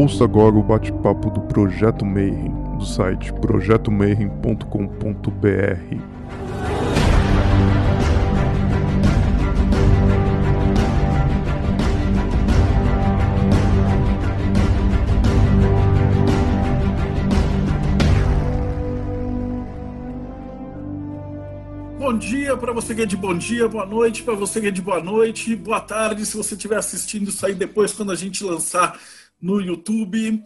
Ouça agora o bate-papo do Projeto Mayhem, do site projetomayhem.com.br. Bom dia para você que é de bom dia, boa noite para você que é de boa noite, boa tarde se você estiver assistindo isso aí depois quando a gente lançar no YouTube.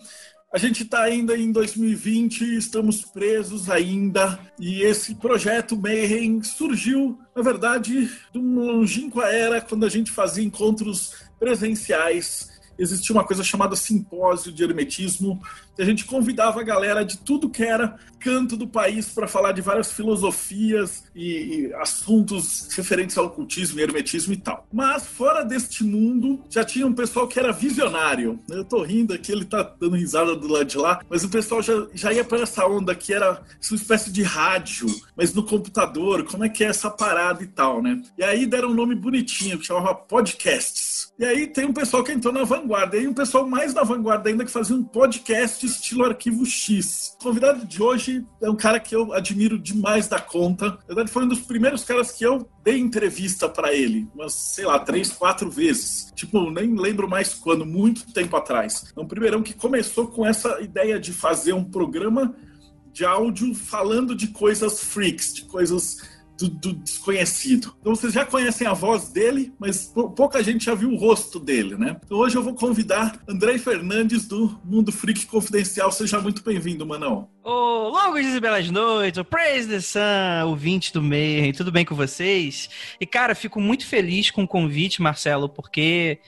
A gente está ainda em 2020, estamos presos ainda, e esse projeto Mayhem surgiu, na verdade, de uma longínqua era quando a gente fazia encontros presenciais. Existia uma coisa chamada simpósio de hermetismo, que a gente convidava a galera de tudo que era canto do país para falar de várias filosofias e, e, assuntos referentes ao ocultismo hermetismo e tal. Mas fora deste mundo, já tinha um pessoal que era visionário. Eu tô rindo aqui, ele tá dando risada do lado de lá, mas o pessoal já, já ia para essa onda que era uma espécie de rádio, mas no computador, como é que é essa parada e tal, né? E aí deram um nome bonitinho, que chamava podcasts. E aí tem um pessoal que entrou na vanguarda, e um pessoal mais na vanguarda ainda que fazia um podcast estilo arquivo X. O convidado de hoje é um cara que eu admiro demais da conta. Na verdade, foi um dos primeiros caras que eu dei entrevista para ele, umas, sei lá, três, quatro vezes. Tipo, nem lembro mais quando, muito tempo atrás. É um primeirão que começou com essa ideia de fazer um programa de áudio falando de coisas freaks, de coisas do, do, desconhecido. Então vocês já conhecem a voz dele, mas pouca gente já viu o rosto dele, né? Então hoje eu vou convidar André Fernandes do Mundo Freak Confidencial. Seja muito bem-vindo, Manão. Ô, longos e belas noites, o Praise the Sun, o 20 do Mayhem, tudo bem com vocês? E cara, fico muito feliz com o convite, Marcelo, porque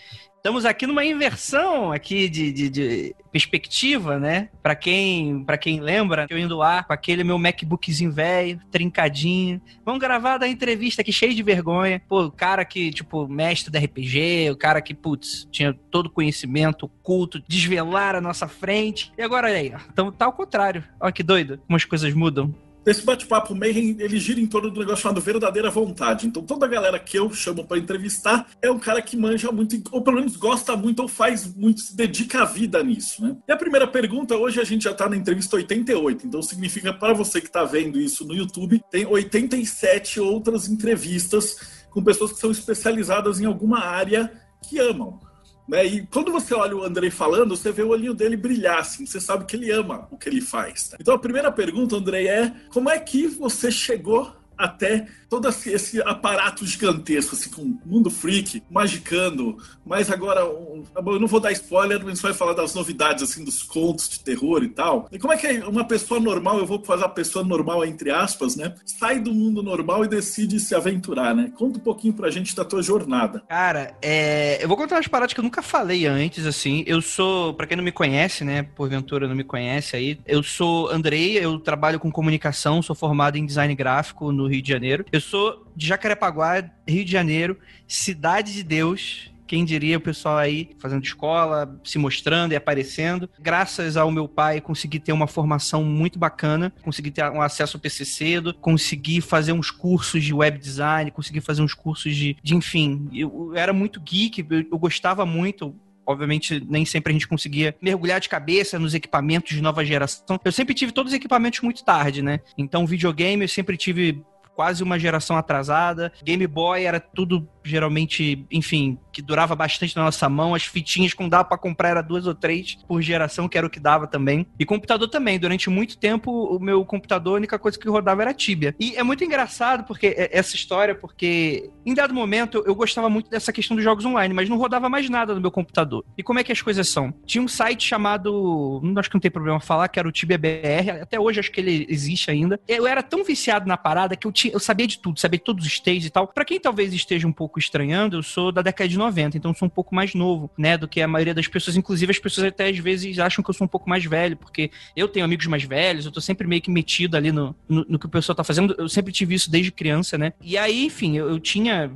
Estamos aqui numa inversão aqui de, de, de perspectiva, né? Para quem, pra quem lembra, eu indo lá com aquele meu MacBookzinho velho, trincadinho. Vamos gravar da entrevista aqui cheio de vergonha. Pô, o cara que, tipo, mestre da RPG, o cara que, putz, tinha todo conhecimento oculto, desvelar a nossa frente. E agora, olha aí, então tá ao contrário. Olha que doido, como as coisas mudam. Esse bate-papo Mayhem, ele gira em torno do negócio chamado verdadeira vontade. Então toda a galera que eu chamo para entrevistar é um cara que manja muito, ou pelo menos gosta muito, ou faz muito, se dedica a vida nisso, né? E a primeira pergunta, hoje a gente já está na entrevista 88, então significa para você que está vendo isso no YouTube, tem 87 outras entrevistas com pessoas que são especializadas em alguma área que amam. Né? E quando você olha o Andrei falando, você vê o olhinho dele brilhar, assim, você sabe que ele ama o que ele faz. Né? Então a primeira pergunta, Andrei, é como é que você chegou até todo esse aparato gigantesco, assim, com mundo freak, magicando, mas agora, tá eu não vou dar spoiler, mas vai falar das novidades, assim, dos contos de terror e tal. E como é que uma pessoa normal, eu vou fazer a pessoa normal, entre aspas, né, sai do mundo normal e decide se aventurar, né? Conta um pouquinho pra gente da tua jornada. Cara, é... eu vou contar umas paradas que eu nunca falei antes, assim, eu sou, pra quem não me conhece, né, porventura não me conhece aí, eu sou Andrei, eu trabalho com comunicação, sou formado em design gráfico no Rio de Janeiro. Eu sou de Jacarepaguá, Rio de Janeiro, cidade de Deus. Quem diria o pessoal aí fazendo escola, se mostrando e aparecendo. Graças ao meu pai, consegui ter uma formação muito bacana, consegui ter um acesso ao PC cedo, consegui fazer uns cursos de web design, consegui fazer uns cursos de, de enfim. Eu, eu era muito geek, eu, eu gostava muito, obviamente nem sempre a gente conseguia mergulhar de cabeça nos equipamentos de nova geração. Eu sempre tive todos os equipamentos muito tarde, né? Então, videogame eu sempre tive quase uma geração atrasada. Game Boy era tudo geralmente, enfim, que durava bastante na nossa mão. As fitinhas que dava para comprar era duas ou três por geração, que era o que dava também. E computador também. Durante muito tempo, o meu computador, a única coisa que rodava era Tibia. E é muito engraçado porque essa história, porque em dado momento eu gostava muito dessa questão dos jogos online, mas não rodava mais nada no meu computador. E como é que as coisas são? Tinha um site chamado, não acho que não tem problema falar, que era o Tibia BR. Até hoje acho que ele existe ainda. Eu era tão viciado na parada que eu, tinha, eu sabia de tudo, sabia de todos os stages e tal. Para quem talvez esteja um pouco pouco estranhando, eu sou da década de 90, então sou um pouco mais novo, né, do que a maioria das pessoas. Inclusive, as pessoas até às vezes acham que eu sou um pouco mais velho, porque eu tenho amigos mais velhos, eu tô sempre meio que metido ali no, no, no que o pessoal tá fazendo. Eu sempre tive isso desde criança, né? E aí, enfim, eu, eu tinha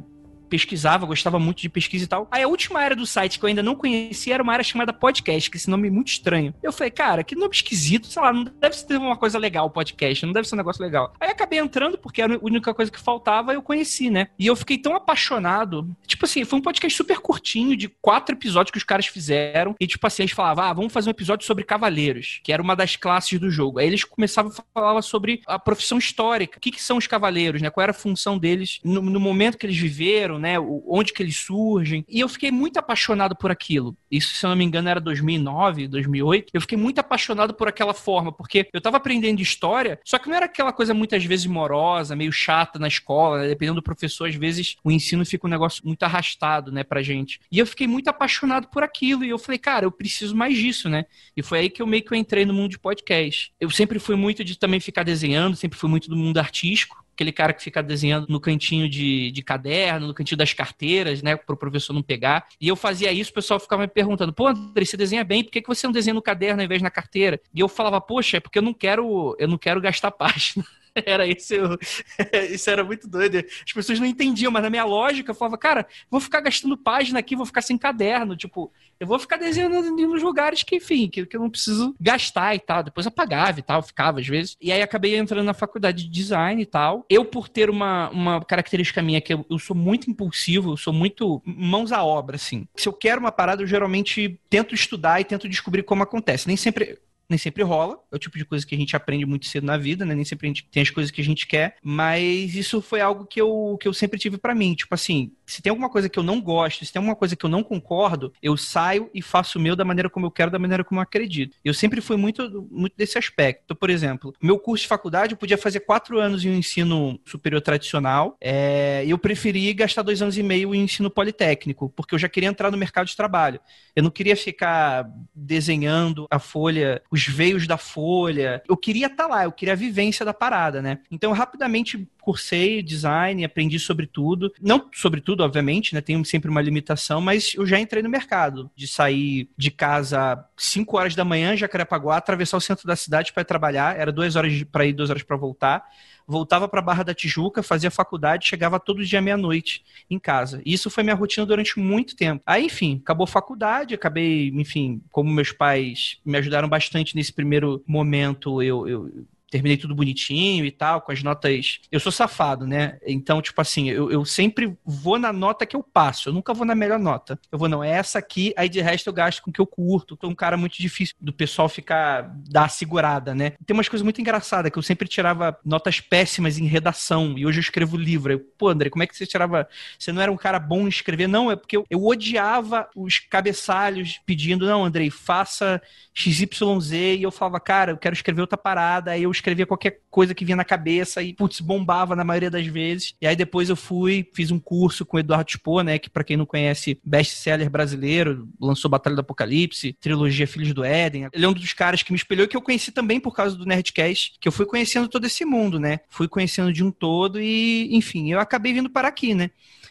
pesquisava, gostava muito de pesquisa e tal. Aí a última área do site que eu ainda não conhecia era uma área chamada podcast, que esse nome é muito estranho. Eu falei, cara, que nome esquisito, sei lá, não deve ser uma coisa legal podcast, não deve ser um negócio legal. Aí acabei entrando, porque era a única coisa que faltava, eu conheci, né? E eu fiquei tão apaixonado. Tipo assim, foi um podcast super curtinho, de quatro episódios que os caras fizeram. E tipo assim, eles falavam, ah, vamos fazer um episódio sobre cavaleiros, que era uma das classes do jogo. Aí eles começavam a falar sobre a profissão histórica. O que, que são os cavaleiros, né? Qual era a função deles no, no momento que eles viveram, né? Onde que eles surgem. E eu fiquei muito apaixonado por aquilo. Isso, se eu não me engano, era 2009, 2008. Eu fiquei muito apaixonado por aquela forma, porque eu tava aprendendo história, só que não era aquela coisa muitas vezes morosa, meio chata na escola, né? dependendo do professor, às vezes o ensino fica um negócio muito arrastado, né, pra gente. E eu fiquei muito apaixonado por aquilo, e eu falei, cara, eu preciso mais disso, né? E foi aí que eu meio que eu entrei no mundo de podcast. Eu sempre fui muito de também ficar desenhando, sempre fui muito do mundo artístico aquele cara que fica desenhando no cantinho de, de caderno, no cantinho das carteiras, né, para o professor não pegar. E eu fazia isso, o pessoal ficava me perguntando: pô, André, você desenha bem, por que, que você não desenha no caderno ao invés na carteira? E eu falava: poxa, é porque eu não quero, eu não quero gastar página. Era isso, eu... isso era muito doido. As pessoas não entendiam, mas na minha lógica eu falava, cara, vou ficar gastando página aqui, vou ficar sem caderno. Tipo, eu vou ficar desenhando nos lugares que, enfim, que, que eu não preciso gastar e tal. Depois eu pagava e tal, ficava às vezes. E aí acabei entrando na faculdade de design e tal. Eu, por ter uma, uma característica minha, que eu, eu sou muito impulsivo, eu sou muito mãos à obra, assim. Se eu quero uma parada, eu geralmente tento estudar e tento descobrir como acontece. Nem sempre nem sempre rola. É o tipo de coisa que a gente aprende muito cedo na vida, né? Nem sempre a gente tem as coisas que a gente quer. Mas isso foi algo que eu, que eu sempre tive para mim. Tipo assim, se tem alguma coisa que eu não gosto, se tem alguma coisa que eu não concordo, eu saio e faço o meu da maneira como eu quero, da maneira como eu acredito. Eu sempre fui muito, muito desse aspecto. Então, por exemplo, meu curso de faculdade eu podia fazer quatro anos em um ensino superior tradicional. É, eu preferi gastar dois anos e meio em ensino politécnico, porque eu já queria entrar no mercado de trabalho. Eu não queria ficar desenhando a folha, os veios da folha. Eu queria estar tá lá, eu queria a vivência da parada, né? Então, rapidamente cursei design, aprendi sobre tudo. Não sobre tudo, obviamente, né? Tenho sempre uma limitação, mas eu já entrei no mercado de sair de casa 5 horas da manhã, Jacarepaguá, atravessar o centro da cidade para trabalhar. Era duas horas para ir, duas horas para voltar voltava para Barra da Tijuca, fazia faculdade, chegava todo dia meia-noite em casa. E isso foi minha rotina durante muito tempo. Aí, enfim, acabou a faculdade, acabei, enfim, como meus pais me ajudaram bastante nesse primeiro momento, eu, eu terminei tudo bonitinho e tal, com as notas. Eu sou safado, né? Então, tipo assim, eu, eu sempre vou na nota que eu passo. Eu nunca vou na melhor nota. Eu vou, não, é essa aqui, aí de resto eu gasto com o que eu curto. Tô um cara muito difícil do pessoal ficar, dar segurada, né? Tem umas coisas muito engraçadas, que eu sempre tirava notas péssimas em redação, e hoje eu escrevo livro. Eu, Pô, André, como é que você tirava? Você não era um cara bom em escrever? Não, é porque eu, eu odiava os cabeçalhos pedindo, não, Andrei, faça XYZ, e eu falava, cara, eu quero escrever outra parada, aí eu escrevia qualquer coisa que vinha na cabeça e, putz, bombava na maioria das vezes. E aí depois eu fui, fiz um curso com o Eduardo Spoh, né, que para quem não conhece, best-seller brasileiro, lançou Batalha do Apocalipse, trilogia Filhos do Éden. Ele é um dos caras que me espelhou que eu conheci também por causa do Nerdcast, que eu fui conhecendo todo esse mundo, né? Fui conhecendo de um todo e, enfim, eu acabei vindo para aqui, né?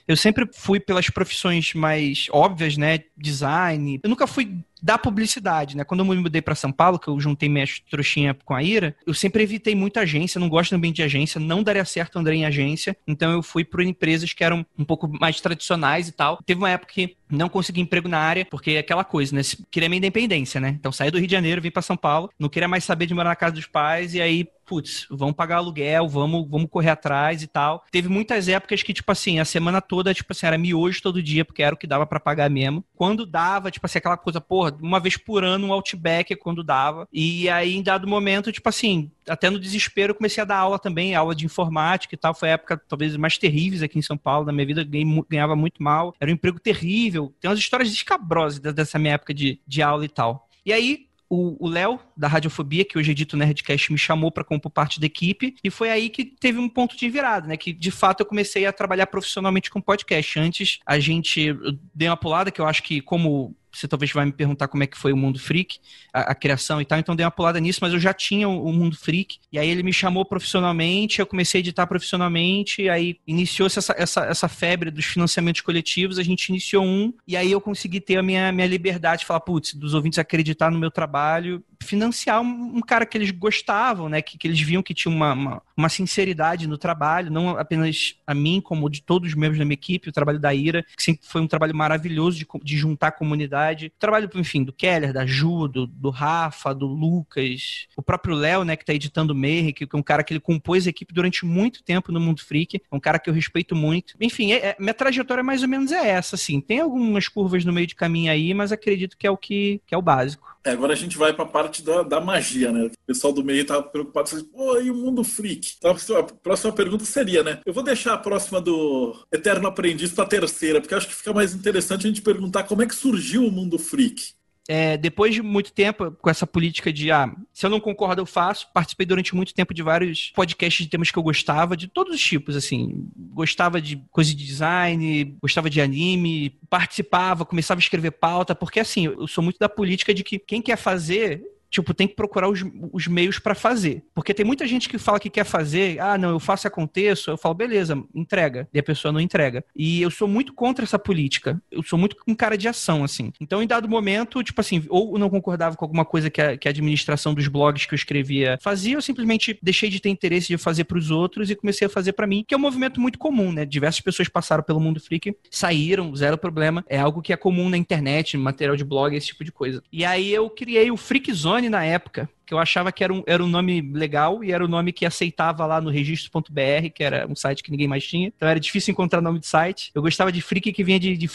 Eu sempre fui pelas profissões mais óbvias, né? Design. Eu nunca fui da publicidade, né? Quando eu me mudei para São Paulo, que eu juntei minha trouxinha com a Ira, eu sempre evitei muita agência, não gosto também de agência, não daria certo andar em agência, então eu fui para empresas que eram um pouco mais tradicionais e tal. Teve uma época que não consegui emprego na área, porque é aquela coisa, né? Queria minha independência, né? Então saí do Rio de Janeiro, vim para São Paulo, não queria mais saber de morar na casa dos pais, e aí, putz, vamos pagar aluguel, vamos, vamos correr atrás e tal. Teve muitas épocas que, tipo assim, a semana toda, tipo assim, era miojo todo dia, porque era o que dava para pagar mesmo. Quando dava, tipo assim, aquela coisa, porra, uma vez por ano um Outback quando dava. E aí, em dado momento, tipo assim, até no desespero, comecei a dar aula também, aula de informática e tal. Foi a época, talvez, mais terríveis aqui em São Paulo. Na minha vida, ganhava muito mal. Era um emprego terrível. Tem umas histórias escabrosas dessa minha época de, de aula e tal. E aí, o Léo, da Radiofobia, que hoje edita o Nerdcast, me chamou para compor parte da equipe, e foi aí que teve um ponto de virada, né? Que de fato eu comecei a trabalhar profissionalmente com podcast. Antes, a gente deu uma pulada, que eu acho que, como você talvez vai me perguntar como é que foi o Mundo Freak, a, a criação e tal, então dei uma pulada nisso, mas eu já tinha o, o, Mundo Freak, e aí ele me chamou profissionalmente, eu comecei a editar profissionalmente, aí iniciou-se essa, essa, essa febre dos financiamentos coletivos, a gente iniciou um, e aí eu consegui ter a minha, minha liberdade de falar, putz, dos ouvintes acreditar no meu trabalho, financiar um, um, cara que eles gostavam, né? Que, que eles viam que tinha uma, uma, uma, sinceridade no trabalho, não apenas a mim, como de todos os membros da minha equipe, o trabalho da Ira, que sempre foi um trabalho maravilhoso de, de juntar a comunidade. O trabalho, enfim, do Keller, da Ju, do, do Rafa, do Lucas, o próprio Léo, né, que tá editando o Meir, que, é um cara que ele compôs a equipe durante muito tempo no Mundo Freak, é um cara que eu respeito muito. Enfim, é, é, minha trajetória mais ou menos é essa, assim. Tem algumas curvas no meio de caminho aí, mas acredito que é o que, que é o básico. É, agora a gente vai para a parte da, da magia, né? O pessoal do meio estava preocupado, assim, pô, e o mundo freak? Então, a próxima pergunta seria, né? Eu vou deixar a próxima do Eterno Aprendiz para a terceira, porque acho que fica mais interessante a gente perguntar como é que surgiu o mundo freak é, depois de muito tempo com essa política de, ah, se eu não concordo, eu faço, participei durante muito tempo de vários podcasts de temas que eu gostava, de todos os tipos, assim. Gostava de coisa de design, gostava de anime, participava, começava a escrever pauta, porque, assim, eu sou muito da política de que quem quer fazer tipo, tem que procurar os, os meios para fazer. Porque tem muita gente que fala que quer fazer, ah, não, eu faço e aconteço, eu falo, beleza, entrega. E a pessoa não entrega. E eu sou muito contra essa política. Eu sou muito um cara de ação, assim. Então, em dado momento, tipo assim, ou não concordava com alguma coisa que a, que a administração dos blogs que eu escrevia fazia, eu simplesmente deixei de ter interesse de fazer para os outros e comecei a fazer para mim, que é um movimento muito comum, né? Diversas pessoas passaram pelo mundo freak, saíram, zero problema. É algo que é comum na internet, material de blog, esse tipo de coisa. E aí eu criei o Freak Zone na época que eu achava que era um, era um nome legal e era o um nome que aceitava lá no registro.br, que era um site que ninguém mais tinha. Então era difícil encontrar nome de site. Eu gostava de freak que vinha de, de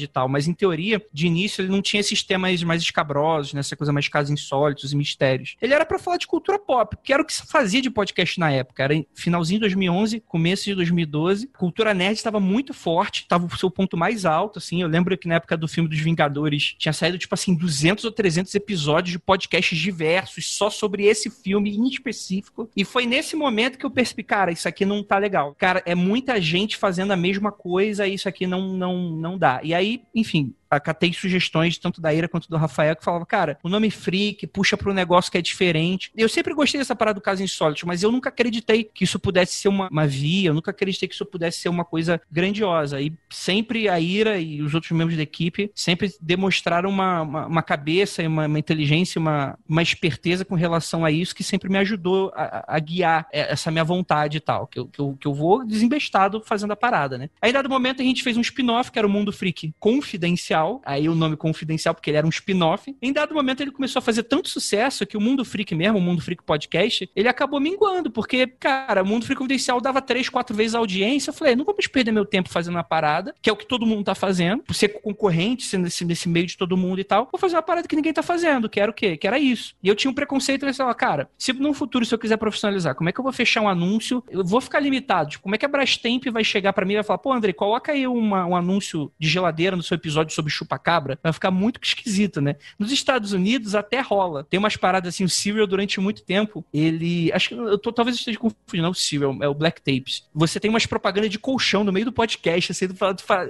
e tal, mas em teoria, de início, ele não tinha esses temas mais escabrosos, né? essa coisa mais casos insólitos e mistérios. Ele era para falar de cultura pop, que era o que se fazia de podcast na época. Era finalzinho de 2011, começo de 2012. Cultura nerd estava muito forte, estava o seu ponto mais alto, assim. Eu lembro que na época do filme dos Vingadores tinha saído, tipo assim, 200 ou 300 episódios de podcasts diversos só sobre esse filme em específico. E foi nesse momento que eu percebi, cara, isso aqui não tá legal. Cara, é muita gente fazendo a mesma coisa e isso aqui não, não, não dá. E aí, enfim, acatei sugestões tanto da Ira quanto do Rafael que falava, cara, o nome freak puxa para um negócio que é diferente. Eu sempre gostei dessa parada do caso insólito, mas eu nunca acreditei que isso pudesse ser uma, uma via, eu nunca acreditei que isso pudesse ser uma coisa grandiosa. E sempre a Ira e os outros membros da equipe sempre demonstraram uma, uma, uma cabeça uma, uma, inteligência, uma, uma esperteza com relação a isso que sempre me ajudou a, a guiar essa minha vontade e tal, que eu, que eu, que eu vou desembestado fazendo a parada, né? Aí, dado momento, a gente fez um spin-off, que era o Mundo Freak Confidencial, Confidencial, aí o nome Confidencial, porque ele era um spin-off. Em dado momento, ele começou a fazer tanto sucesso que o Mundo Freak mesmo, o Mundo Freak Podcast, ele acabou minguando, porque, cara, o Mundo Freak Confidencial dava três, quatro vezes a audiência. Eu falei, não vamos perder meu tempo fazendo uma parada, que é o que todo mundo tá fazendo, por ser concorrente, sendo nesse, nesse meio de todo mundo e tal. Vou fazer uma parada que ninguém tá fazendo, que era o quê? Que era isso. E eu tinha um preconceito, eu falava, cara, se no futuro, se eu quiser profissionalizar, como é que eu vou fechar um anúncio? Eu vou ficar limitado. Tipo, como é que a Brastemp vai chegar para mim e vai falar, pô, André, coloca aí uma, um anúncio de geladeira no seu episódio sobre chupa-cabra? Vai ficar muito esquisito, né? Nos Estados Unidos até rola. Tem umas paradas assim, o Serial durante muito tempo, ele. Acho que eu tô, talvez eu esteja confundindo, não é o Serial, é o Black Tapes. Você tem umas propagandas de colchão no meio do podcast, assim,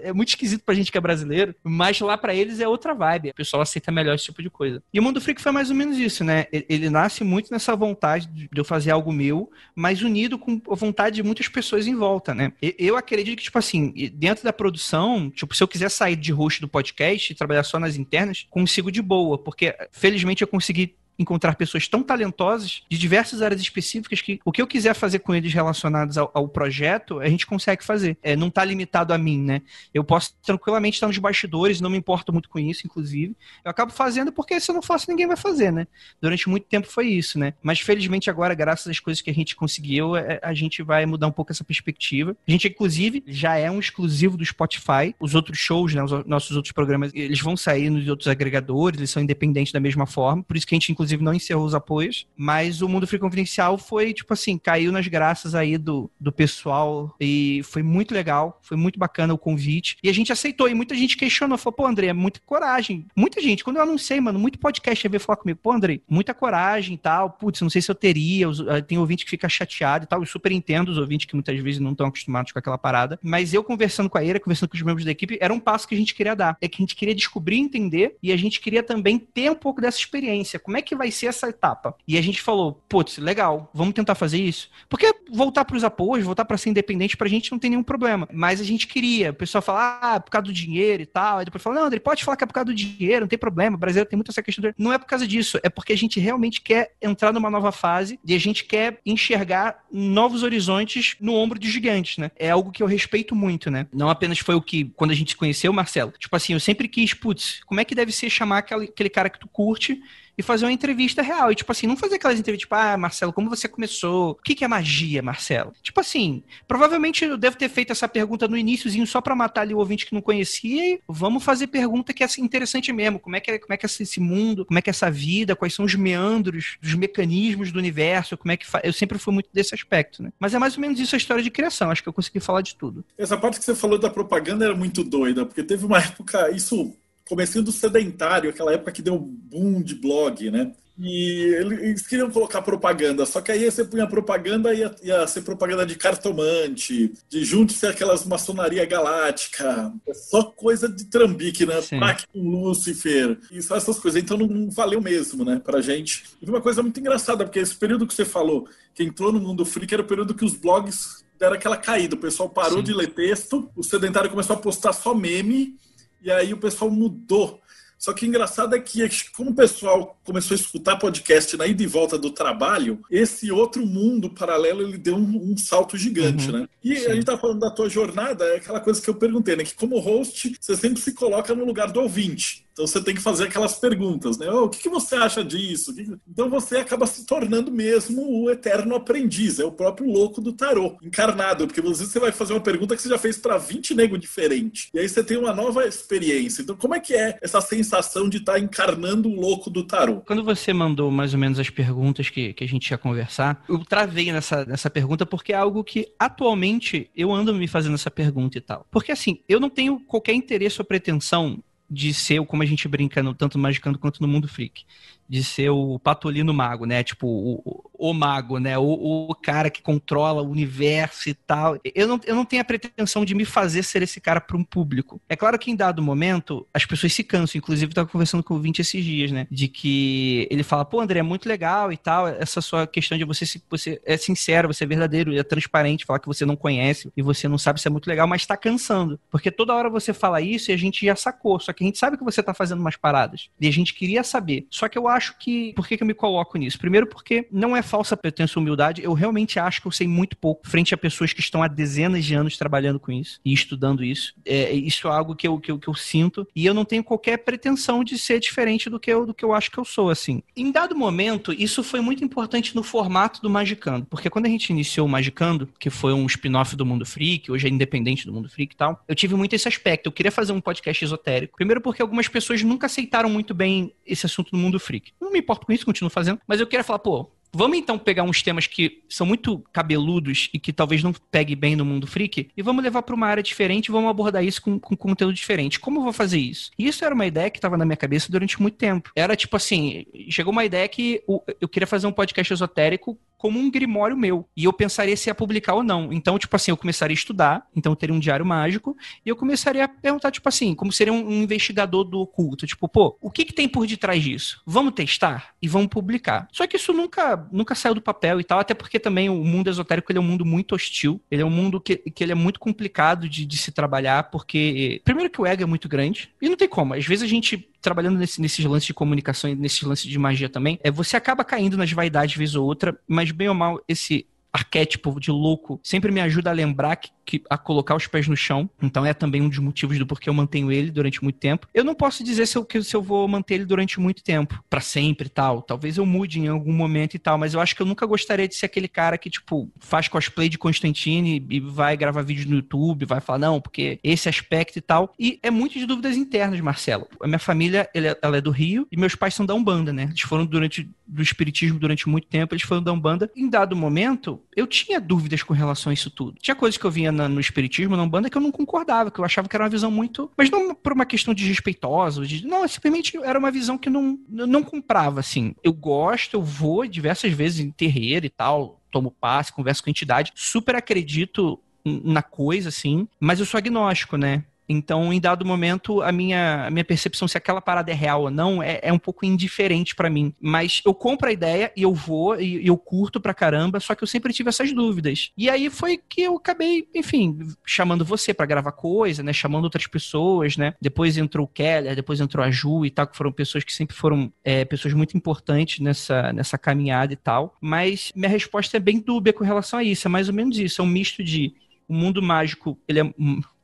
é muito esquisito pra gente que é brasileiro, mas lá para eles é outra vibe. O pessoal aceita melhor esse tipo de coisa. E o Mundo Freak foi mais ou menos isso, né? Ele nasce muito nessa vontade de eu fazer algo meu, mas unido com a vontade de muitas pessoas em volta, né? Eu acredito que, tipo assim, dentro da produção, tipo, se eu quiser sair de host do podcast e trabalhar só nas internas, consigo de boa, porque felizmente eu consegui encontrar pessoas tão talentosas de diversas áreas específicas que o que eu quiser fazer com eles relacionados ao, ao projeto, a gente consegue fazer. É, não está limitado a mim, né? Eu posso tranquilamente estar nos bastidores, não me importo muito com isso, inclusive. Eu acabo fazendo porque se eu não faço, ninguém vai fazer, né? Durante muito tempo foi isso, né? Mas felizmente agora, graças às coisas que a gente conseguiu, é, a gente vai mudar um pouco essa perspectiva. A gente, inclusive, já é um exclusivo do Spotify. Os outros shows, né? Os nossos outros programas, eles vão sair nos outros agregadores, eles são independentes da mesma forma. Por isso que a gente, inclusive, inclusive não encerrou os apoios, mas o Mundo Free Confidencial foi, tipo assim, caiu nas graças aí do, do pessoal e foi muito legal, foi muito bacana o convite. E a gente aceitou, e muita gente questionou, falou, pô, André, é muita coragem. Muita gente, quando eu anunciei, mano, muito podcast veio falar comigo, pô, André, muita coragem e tal, putz, não sei se eu teria, eh, tem ouvinte que fica chateado e tal, eu super entendo os ouvintes que muitas vezes não estão acostumados com aquela parada, mas eu conversando com a Eira, conversando com os membros da equipe, era um passo que a gente queria dar, é que a gente queria descobrir, entender, e a gente queria também ter um pouco dessa experiência, como é que vai ser essa etapa? E a gente falou, putz, legal, vamos tentar fazer isso, porque voltar para os apoios, voltar para ser independente, pra gente não tem nenhum problema, mas a gente queria, o pessoal fala, ah, por causa do dinheiro e tal, aí depois fala, não, André, pode falar que é por causa do dinheiro, não tem problema, o brasileiro tem muito essa questão, não é por causa disso, é porque a gente realmente quer entrar numa nova fase e a gente quer enxergar novos horizontes no ombro de gigantes, né? É algo que eu respeito muito, né? Não apenas foi o que, quando a gente se conheceu, Marcelo, tipo assim, eu sempre quis, putz, como é que deve ser chamar aquele cara que tu curte e fazer uma entrevista real. E, tipo assim, não fazer aquelas entrevistas, tipo, ah, Marcelo, como você começou? O que, que é magia, Marcelo? Tipo assim, provavelmente eu devo ter feito essa pergunta no iníciozinho só para matar ali o ouvinte que não conhecia e vamos fazer pergunta que é assim, interessante mesmo. Como é que é, como é, que é esse mundo? Como é que é essa vida? Quais são os meandros, os mecanismos do universo? Como é que. Eu sempre fui muito desse aspecto, né? Mas é mais ou menos isso a história de criação. Acho que eu consegui falar de tudo. Essa parte que você falou da propaganda era muito doida, porque teve uma época, isso comecinho do sedentário, aquela época que deu um boom de blog, né? E eles queriam colocar propaganda, só que aí você punha propaganda e ia, ia, ser propaganda de cartomante, de junte-se aquelas maçonaria galáctica, é só coisa de trambique, né? Pacto com Lúcifer, e só essas coisas. Então não, não, valeu mesmo, né, pra gente. E uma coisa muito engraçada, porque esse período que você falou, que entrou no mundo freak, era o período que os blogs deram aquela caída. O pessoal parou Sim. de ler texto, o sedentário começou a postar só meme, e aí o pessoal mudou. Só que o engraçado é que, como o pessoal começou a escutar podcast na ida e volta do trabalho, esse outro mundo paralelo ele deu um, um salto gigante, uhum. né? E Sim. a gente tá falando da tua jornada, é aquela coisa que eu perguntei, né? Que como host, você sempre se coloca no lugar do ouvinte. Então você tem que fazer aquelas perguntas, né? Oh, o que, que você acha disso? Então você acaba se tornando mesmo o eterno aprendiz, é o próprio louco do tarô, encarnado, porque às vezes você vai fazer uma pergunta que você já fez para 20 nego diferente. E aí você tem uma nova experiência. Então como é que é essa sensação de estar tá encarnando o louco do tarô? Quando você mandou mais ou menos as perguntas que, que a gente ia conversar, eu travei nessa, nessa pergunta porque é algo que atualmente eu ando me fazendo essa pergunta e tal. Porque assim, eu não tenho qualquer interesse ou pretensão de ser, como a gente brinca no, tanto no Magicando quanto no Mundo Freak, de ser o Patolino Mago, né? Tipo, o, o mago, né? O, o, cara que controla o universo e tal. Eu não, eu não tenho a pretensão de me fazer ser esse cara para um público. É claro que em dado momento, as pessoas se cansam. Inclusive, eu tava conversando com o Vinte esses dias, né? De que ele fala, pô, André, é muito legal e tal. Essa sua questão de você, se, você é sincero, você é verdadeiro, é transparente, falar que você não conhece e você não sabe se é muito legal, mas tá cansando. Porque toda hora você fala isso e a gente já sacou. Só que a gente sabe que você tá fazendo umas paradas. E a gente queria saber. Só que eu acho que. Por que, que eu me coloco nisso? Primeiro, porque não é falsa pretensa humildade. Eu realmente acho que eu sei muito pouco frente a pessoas que estão há dezenas de anos trabalhando com isso e estudando isso. É, isso é algo que eu, que, eu, que eu sinto. E eu não tenho qualquer pretensão de ser diferente do que, eu, do que eu acho que eu sou, assim. Em dado momento, isso foi muito importante no formato do Magicando. Porque quando a gente iniciou o Magicando, que foi um spin-off do Mundo Freak, hoje é independente do Mundo Freak e tal, eu tive muito esse aspecto. Eu queria fazer um podcast esotérico. Primeiro porque algumas pessoas nunca aceitaram muito bem esse assunto no Mundo Freak. Não me importo com isso, continuo fazendo. Mas eu queria falar, pô, Vamos então pegar uns temas que são muito cabeludos e que talvez não pegue bem no mundo freak e vamos levar para uma área diferente e vamos abordar isso com, com conteúdo diferente. Como eu vou fazer isso? Isso era uma ideia que estava na minha cabeça durante muito tempo. Era tipo assim, chegou uma ideia que eu queria fazer um podcast esotérico como um grimório meu. E eu pensaria se ia publicar ou não. Então, tipo assim, eu começaria a estudar, então eu teria um diário mágico, e eu começaria a perguntar, tipo assim, como seria um, investigador do oculto. Tipo, pô, o que, que tem por detrás disso? Vamos testar e vamos publicar. Só que isso nunca, nunca saiu do papel e tal, até porque também o mundo esotérico ele é um mundo muito hostil. Ele é um mundo que, que ele é muito complicado de, de se trabalhar, porque, primeiro que o ego é muito grande, e não tem como. Às vezes a gente trabalhando nesse, nesses lances de comunicação e nesses lances de magia também, é, você acaba caindo nas vaidades vez ou outra, mas bem ou mal, esse arquétipo de louco sempre me ajuda a lembrar que, que, a colocar os pés no chão. Então é também um dos motivos do porquê eu mantenho ele durante muito tempo. Eu não posso dizer se eu, se eu vou manter ele durante muito tempo, para sempre e tal. Talvez eu mude em algum momento e tal, mas eu acho que eu nunca gostaria de ser aquele cara que, tipo, faz cosplay de Constantine e vai gravar vídeo no YouTube, vai falar, não, porque esse aspecto e tal. E é muito de dúvidas internas, Marcelo. A minha família, ela é do Rio e meus pais são da Umbanda, né? Eles foram durante do espiritismo durante muito tempo, eles foram da Umbanda. Em dado momento, eu tinha dúvidas com relação a isso tudo. Tinha coisas que eu via na, no espiritismo, na Umbanda, que eu não concordava, que eu achava que era uma visão muito. Mas não por uma questão de respeitosa, de... não, simplesmente era uma visão que não, não comprava, assim. Eu gosto, eu vou diversas vezes em terreiro e tal, tomo passe, converso com entidade, super acredito na coisa, assim, mas eu sou agnóstico, né? Então, em dado momento, a minha, a minha percepção se aquela parada é real ou não é, é um pouco indiferente para mim. Mas eu compro a ideia e eu vou e, eu curto pra caramba, só que eu sempre tive essas dúvidas. E aí foi que eu acabei, enfim, chamando você para gravar coisa, né? Chamando outras pessoas, né? Depois entrou o Keller, depois entrou a Ju e tal, que foram pessoas que sempre foram é, pessoas muito importantes nessa, nessa caminhada e tal. Mas minha resposta é bem dúbia com relação a isso. É mais ou menos isso. É um misto de o mundo mágico, ele é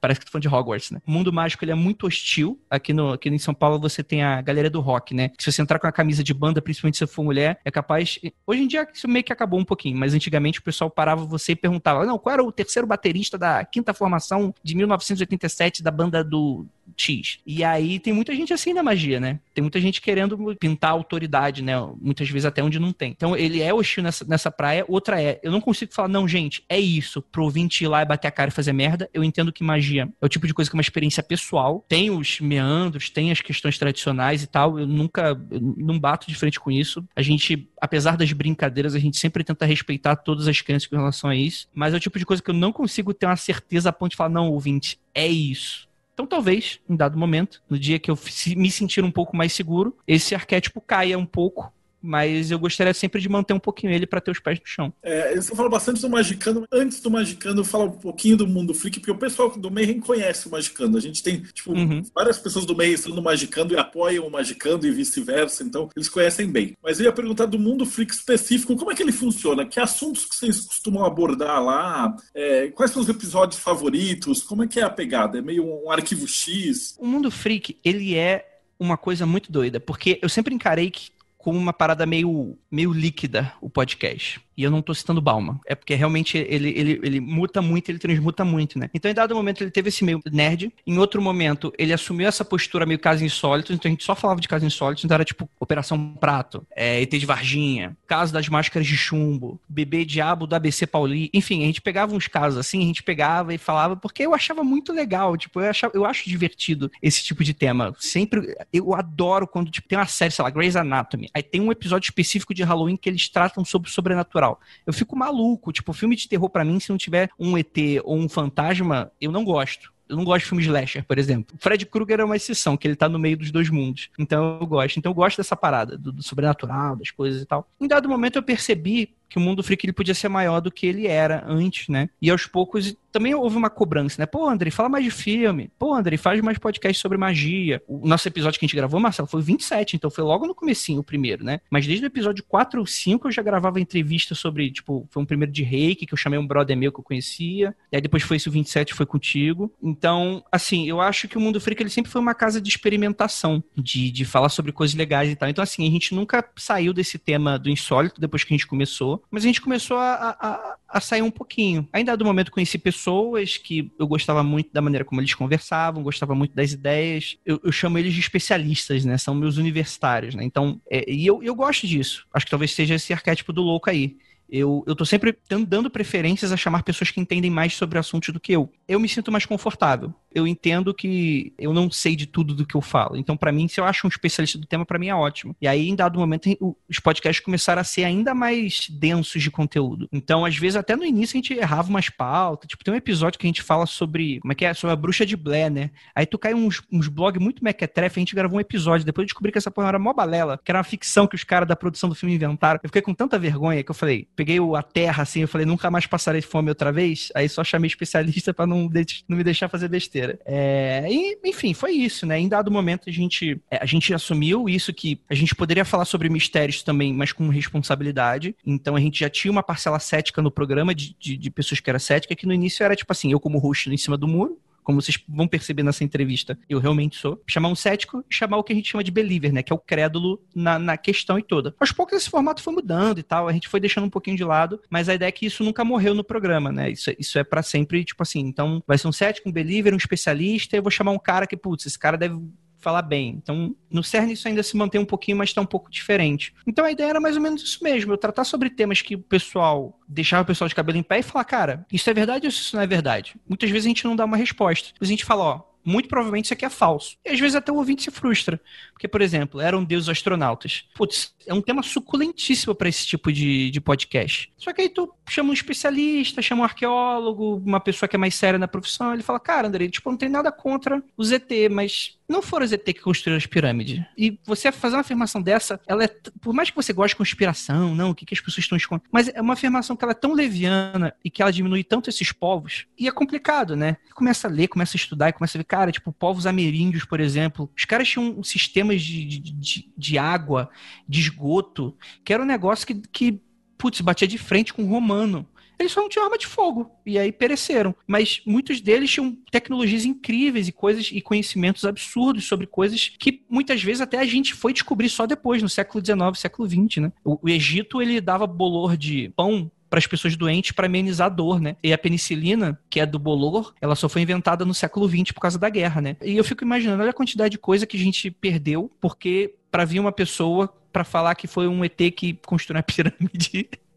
Parece que tu falando de Hogwarts, né? O mundo mágico ele é muito hostil. Aqui, no, aqui em São Paulo você tem a galera do rock, né? Se você entrar com a camisa de banda, principalmente se for mulher, é capaz. Hoje em dia isso meio que acabou um pouquinho, mas antigamente o pessoal parava você e perguntava: não, qual era o terceiro baterista da quinta formação de 1987 da banda do X? E aí tem muita gente assim na magia, né? Tem muita gente querendo pintar autoridade, né? Muitas vezes até onde não tem. Então ele é hostil nessa, nessa praia. Outra é, eu não consigo falar, não, gente, é isso, pro ouvinte ir lá e bater a cara e fazer merda. Eu entendo que magia é o tipo de coisa que é uma experiência pessoal. Tem os meandros, tem as questões tradicionais e tal. Eu nunca eu não bato de frente com isso. A gente, apesar das brincadeiras, a gente sempre tenta respeitar todas as crenças com relação a isso. Mas é o tipo de coisa que eu não consigo ter uma certeza a ponto de falar, não, ouvinte, é isso. Então, talvez, em dado momento, no dia que eu me sentir um pouco mais seguro, esse arquétipo caia um pouco mas eu gostaria sempre de manter um pouquinho ele para ter os pés no chão. É, você fala bastante do Magicano. Antes do Magicano, fala um pouquinho do mundo freak, porque o pessoal do Mayhem conhece o Magicano. A gente tem, tipo, uhum. várias pessoas do Mayhem estão no Magicano e apoiam o Magicano e vice-versa, então eles conhecem bem. Mas eu ia perguntar do mundo freak específico, como é que ele funciona? Que assuntos que vocês costumam abordar lá? É, quais são os episódios favoritos? Como é que é a pegada? É meio um arquivo X? O mundo freak, ele é uma coisa muito doida, porque eu sempre encarei que como uma parada meio, meio líquida o podcast. E eu não tô citando Bauman. É porque realmente ele, ele, ele muta muito, ele transmuta muito, né? Então, em dado momento, ele teve esse meio nerd. Em outro momento, ele assumiu essa postura meio caso insólito. Então, a gente só falava de caso insólito. Então, era tipo Operação Prato, é, ET de Varginha, Caso das Máscaras de Chumbo, Bebê Diabo do ABC Pauli. Enfim, a gente pegava uns casos assim, a gente pegava e falava, porque eu achava muito legal. Tipo, eu, achava, eu acho divertido esse tipo de tema. Sempre, eu adoro quando tipo, tem uma série, sei lá, Grey's Anatomy. Aí tem um episódio específico de Halloween que eles tratam sobre o sobrenatural tal. Eu fico maluco. Tipo, filme de terror para mim, se não tiver um ET ou um fantasma, eu não gosto. Eu não gosto de filme slasher, por exemplo. Fred Krueger é uma exceção, que ele tá no meio dos dois mundos. Então eu gosto. Então eu gosto dessa parada, do, do sobrenatural, das coisas e tal. Em dado momento eu percebi que o mundo freak ele podia ser maior do que ele era antes, né? E aos poucos também houve uma cobrança, né? Pô, André, fala mais de filme. Pô, André, faz mais podcast sobre magia. O nosso episódio que a gente gravou, Marcelo, foi 27, então foi logo no comecinho o primeiro, né? Mas desde o episódio 4 ou 5 eu já gravava entrevista sobre, tipo, foi um primeiro de reiki, que eu chamei um brother meu que eu conhecia. E aí depois foi esse o 27, foi contigo. Então, assim, eu acho que o Mundo Freak ele sempre foi uma casa de experimentação, de, de falar sobre coisas legais e tal. Então, assim, a gente nunca saiu desse tema do insólito depois que a gente começou mas a gente começou a, a, a sair um pouquinho. Ainda do momento conheci pessoas que eu gostava muito da maneira como eles conversavam, gostava muito das ideias. Eu, eu chamo eles de especialistas, né? São meus universitários, né? Então, é, e eu, eu gosto disso. Acho que talvez seja esse arquétipo do louco aí. Eu, eu tô sempre dando preferências a chamar pessoas que entendem mais sobre assuntos do que eu. Eu me sinto mais confortável. Eu entendo que eu não sei de tudo do que eu falo. Então, para mim, se eu acho um especialista do tema, para mim é ótimo. E aí, em dado momento, os podcasts começaram a ser ainda mais densos de conteúdo. Então, às vezes, até no início, a gente errava umas pautas. Tipo, tem um episódio que a gente fala sobre. Como é que é? Sobre a bruxa de Blair, né? Aí tu cai uns, uns blogs muito mequetrefe, a gente gravou um episódio. Depois eu descobri que essa porra era mó balela, que era uma ficção que os caras da produção do filme inventaram. Eu fiquei com tanta vergonha que eu falei peguei a terra assim, eu falei, nunca mais passarei fome outra vez. Aí só chamei especialista para não, não me deixar fazer besteira. É, e, enfim, foi isso, né? Em dado momento a gente, é, a gente assumiu isso que a gente poderia falar sobre mistérios também, mas com responsabilidade. Então a gente já tinha uma parcela cética no programa de, de, de pessoas que era cética, que no início era tipo assim, eu como host em cima do muro, como vocês vão perceber nessa entrevista, eu realmente sou, chamar um cético e chamar o que a gente chama de believer, né? Que é o crédulo na, na questão e toda. Aos poucos esse formato foi mudando e tal, a gente foi deixando um pouquinho de lado, mas a ideia é que isso nunca morreu no programa, né? Isso, isso é para sempre, tipo assim, então vai ser um cético, um believer, um especialista, eu vou chamar um cara que, putz, esse cara deve falar bem. Então, no CERN isso ainda se mantém um pouquinho, mas está um pouco diferente. Então a ideia era mais ou menos isso mesmo, eu tratar sobre temas que o pessoal deixava o pessoal de cabelo em pé e falar, cara, isso é verdade ou isso não é verdade? Muitas vezes a gente não dá uma resposta. A gente fala, ó, muito provavelmente isso aqui é falso. E às vezes até o ouvinte se frustra. Porque, por exemplo, eram deuses astronautas. Putz, é um tema suculentíssimo para esse tipo de, de podcast. Só que aí tu chama um especialista, chama um arqueólogo, uma pessoa que é mais séria na profissão, ele fala, cara, André, tipo, não tem nada contra o ZT, mas não foram os ZT que construíram as pirâmides. E você fazer uma afirmação dessa, ela é, por mais que você goste de conspiração, não, o que, que as pessoas estão escondendo, mas é uma afirmação que ela é tão leviana e que ela diminui tanto esses povos, e é complicado, né? Começa a ler, começa a estudar e começa a ver, cara, tipo, povos ameríndios, por exemplo, os caras tinham sistemas de, de, de, de água, de esgoto, que era um negócio que, que putz, batia de frente com o romano. Eles só não tinham arma de fogo, e aí pereceram. Mas muitos deles tinham tecnologias incríveis e coisas e conhecimentos absurdos sobre coisas que muitas vezes até a gente foi descobrir só depois, no século XIX, século XX, né? O, o Egito, ele dava bolor de pão para as pessoas doentes para amenizar a dor, né? E a penicilina, que é do bolor, ela só foi inventada no século XX por causa da guerra, né? E eu fico imaginando, olha a quantidade de coisa que a gente perdeu porque para vir uma pessoa para falar que foi um ET que construiu a pirâmide.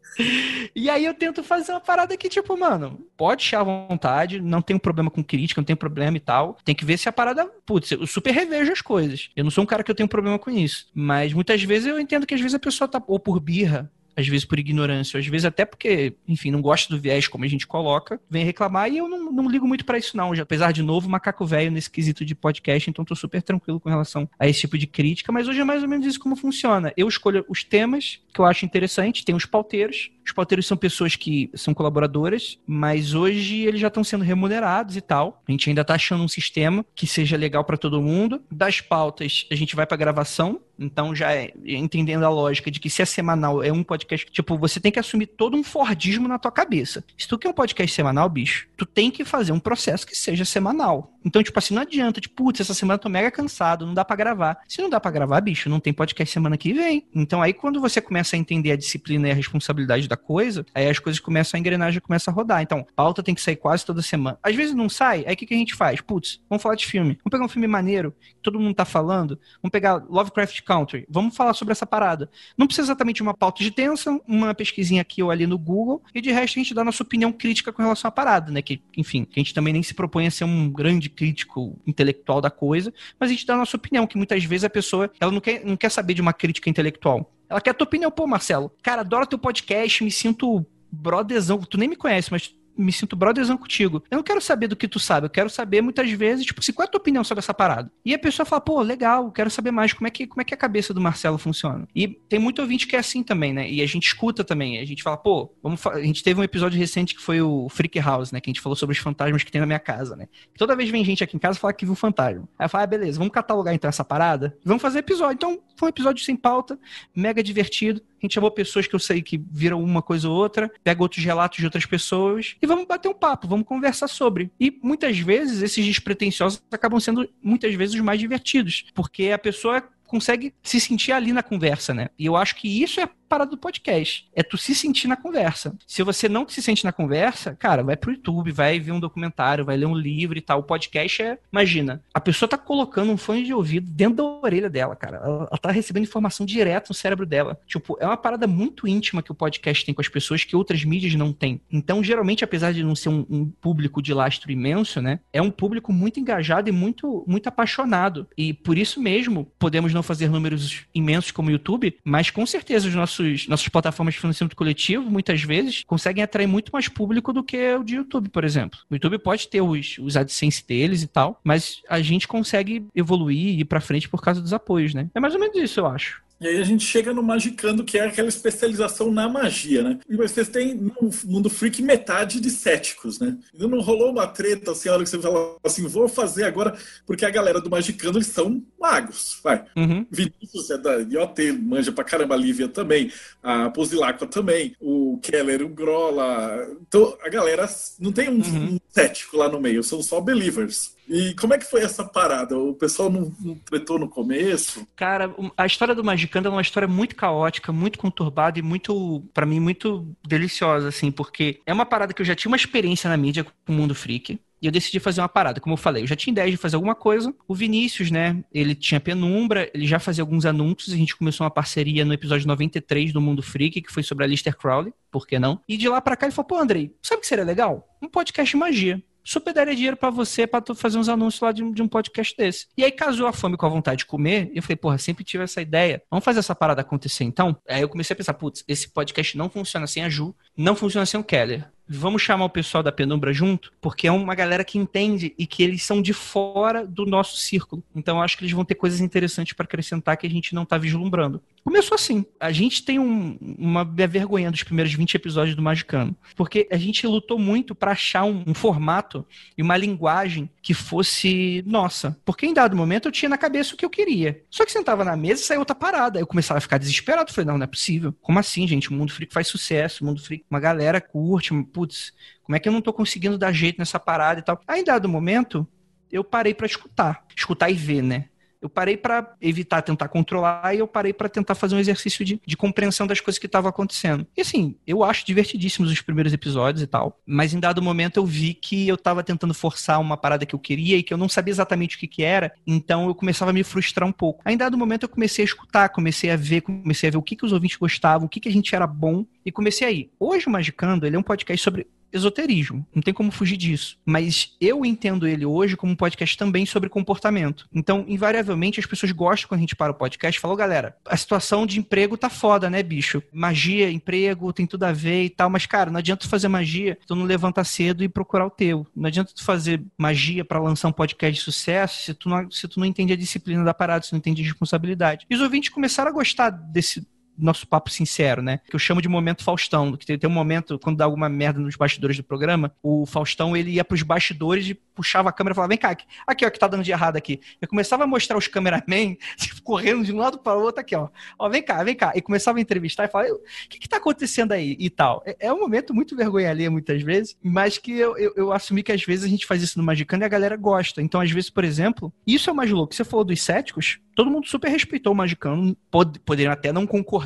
E aí eu tento fazer uma parada que, tipo, mano, pode achar à vontade, não um problema com crítica, não tem problema e tal. Tem que ver se a parada. Putz, eu super revejo as coisas. Eu não sou um cara que eu tenho problema com isso. Mas muitas vezes eu entendo que às vezes a pessoa tá ou por birra, às vezes por ignorância, às vezes até porque, enfim, não gosta do viés como a gente coloca, vem reclamar e eu não, não ligo muito para isso não. Já, apesar de novo, macaco velho nesse quesito de podcast, então tô super tranquilo com relação a esse tipo de crítica, mas hoje é mais ou menos isso como funciona. Eu escolho os temas que eu acho interessante, tem os pauteiros, os pauteiros são pessoas que são colaboradoras, mas hoje eles já estão sendo remunerados e tal. A gente ainda está achando um sistema que seja legal para todo mundo. Das pautas, a gente vai para gravação, então já é, entendendo a lógica de que se é semanal é um podcast, tipo, você tem que assumir todo um Fordismo na tua cabeça. Se tu quer um podcast semanal, bicho, tu tem que fazer um processo que seja semanal. Então, tipo assim, não adianta, tipo, putz, essa semana eu tô mega cansado, não dá para gravar. Se não dá para gravar, bicho, não tem podcast semana que vem. Então aí quando você começa a entender a disciplina e a responsabilidade da coisa, aí as coisas começam a engrenagem começa a rodar. Então, pauta tem que sair quase toda semana. Às vezes não sai, aí o que, que a gente faz? Putz, vamos falar de filme. Vamos pegar um filme maneiro, que todo mundo tá falando. Vamos pegar Lovecraft Country. Vamos falar sobre essa parada. Não precisa exatamente uma pauta de tensa, uma pesquisinha aqui ou ali no Google, e de resto a gente dá nossa opinião crítica com relação à parada, né? Que, enfim, que a gente também nem se propõe a ser um grande crítico intelectual da coisa, mas a gente dá a nossa opinião, que muitas vezes a pessoa ela não quer, não quer saber de uma crítica intelectual. Ela quer a tua opinião, pô, Marcelo. Cara, adoro teu podcast, me sinto brotherzão. Tu nem me conhece, mas me sinto brotherzão contigo. Eu não quero saber do que tu sabe, eu quero saber muitas vezes, tipo, assim, qual é a tua opinião sobre essa parada? E a pessoa fala, pô, legal, quero saber mais como é que, como é que a cabeça do Marcelo funciona. E tem muito ouvinte que é assim também, né? E a gente escuta também, a gente fala, pô, vamos a gente teve um episódio recente que foi o Freak House, né? Que a gente falou sobre os fantasmas que tem na minha casa, né? Toda vez vem gente aqui em casa falar que viu fantasma. Aí eu falo, ah, beleza, vamos catalogar então essa parada, vamos fazer episódio. Então, foi um episódio sem pauta, mega divertido. A gente chamou pessoas que eu sei que viram uma coisa ou outra, pega outros relatos de outras pessoas e vamos bater um papo, vamos conversar sobre. E muitas vezes esses despretensiosos acabam sendo muitas vezes os mais divertidos, porque a pessoa consegue se sentir ali na conversa, né? E eu acho que isso é parada do podcast. É tu se sentir na conversa. Se você não se sente na conversa, cara, vai pro YouTube, vai ver um documentário, vai ler um livro e tal. O podcast é, imagina, a pessoa tá colocando um fone de ouvido dentro da orelha dela, cara. Ela, ela tá recebendo informação direto no cérebro dela. Tipo, é uma parada muito íntima que o podcast tem com as pessoas que outras mídias não têm. Então, geralmente, apesar de não ser um, um público de lastro imenso, né? É um público muito engajado e muito, muito apaixonado. E por isso mesmo, podemos não fazer números imensos como o YouTube, mas com certeza os nossos nossos, nossas plataformas de financiamento coletivo, muitas vezes, conseguem atrair muito mais público do que o de YouTube, por exemplo. O YouTube pode ter os, os AdSense deles e tal, mas a gente consegue evoluir e ir pra frente por causa dos apoios, né? É mais ou menos isso, eu acho. E aí a gente chega no Magicando, que é aquela especialização na magia, né? E vocês têm no mundo freak metade de céticos, né? E não rolou uma treta assim, a hora que você fala assim, vou fazer agora, porque a galera do Magicando eles são magos, vai. Uhum. Vinícius é da IoT, manja pra caramba, a Lívia também, a Pozilacqua também, o Keller, o Grola. Então a galera não tem um, uhum. um cético lá no meio, são só believers. E como é que foi essa parada? O pessoal não, não tretou no começo? Cara, a história do Magicando é uma história muito caótica, muito conturbada e muito, para mim, muito deliciosa, assim, porque é uma parada que eu já tinha uma experiência na mídia com o mundo freak. E eu decidi fazer uma parada, como eu falei, eu já tinha ideia de fazer alguma coisa. O Vinícius, né, ele tinha penumbra, ele já fazia alguns anúncios, a gente começou uma parceria no episódio 93 do Mundo Freak, que foi sobre a Lister Crowley, por que não? E de lá para cá ele falou, pô, Andrei, sabe o que seria legal? Um podcast de magia super daria dinheiro para você para fazer uns anúncios lá de, de, um podcast desse. E aí casou a fome com a vontade de comer, e eu falei, porra, sempre tive essa ideia. Vamos fazer essa parada acontecer então? Aí eu comecei a pensar, putz, esse podcast não funciona sem a Ju, não funciona sem o Keller vamos chamar o pessoal da penumbra junto, porque é uma galera que entende e que eles são de fora do nosso círculo. Então acho que eles vão ter coisas interessantes para acrescentar que a gente não está vislumbrando. Começou assim. A gente tem um, uma vergonha dos primeiros 20 episódios do Magicano, porque a gente lutou muito para achar um, um, formato e uma linguagem que fosse nossa. Porque em dado momento eu tinha na cabeça o que eu queria. Só que sentava na mesa e saía outra parada. Eu começava a ficar desesperado. Falei, não, não é possível. Como assim, gente? O Mundo Freak faz sucesso. O Mundo Freak, uma galera curte, putz, como é que eu não tô conseguindo dar jeito nessa parada e tal? Aí, em dado momento, eu parei para escutar. Escutar e ver, né? Eu parei para evitar tentar controlar e eu parei para tentar fazer um exercício de, de compreensão das coisas que estavam acontecendo. E assim, eu acho divertidíssimos os primeiros episódios e tal, mas em dado momento eu vi que eu tava tentando forçar uma parada que eu queria e que eu não sabia exatamente o que que era, então eu começava a me frustrar um pouco. Aí em dado momento eu comecei a escutar, comecei a ver, comecei a ver o que que os ouvintes gostavam, o que que a gente era bom e comecei a ir. Hoje o Magicando, ele é um podcast sobre esoterismo, não tem como fugir disso. Mas eu entendo ele hoje como um podcast também sobre comportamento. Então, invariavelmente, as pessoas gostam quando a gente para o podcast e falam, galera, a situação de emprego tá foda, né, bicho? Magia, emprego, tem tudo a ver e tal, mas, cara, não adianta tu fazer magia, tu não levantar cedo e procurar o teu. Não adianta tu fazer magia para lançar um podcast de sucesso se tu, não, se tu não entende a disciplina da parada, se tu não entende a responsabilidade. E os ouvintes começaram a gostar desse, nosso papo sincero, né? Que eu chamo de momento Faustão. Que tem, tem um momento, quando dá alguma merda nos bastidores do programa, o Faustão ele ia pros bastidores e puxava a câmera e falava: vem cá, aqui, aqui ó, que tá dando de errado aqui. Eu começava a mostrar os cameramen tipo, correndo de um lado para o outro aqui, ó. Ó, vem cá, vem cá. E começava a entrevistar e falava: o que que tá acontecendo aí? E tal. É, é um momento muito vergonha ali muitas vezes, mas que eu, eu, eu, assumi que às vezes a gente faz isso no Magicano e a galera gosta. Então, às vezes, por exemplo, isso é o mais louco. Você falou dos céticos, todo mundo super respeitou o Magicano, pod poderiam até não concordar,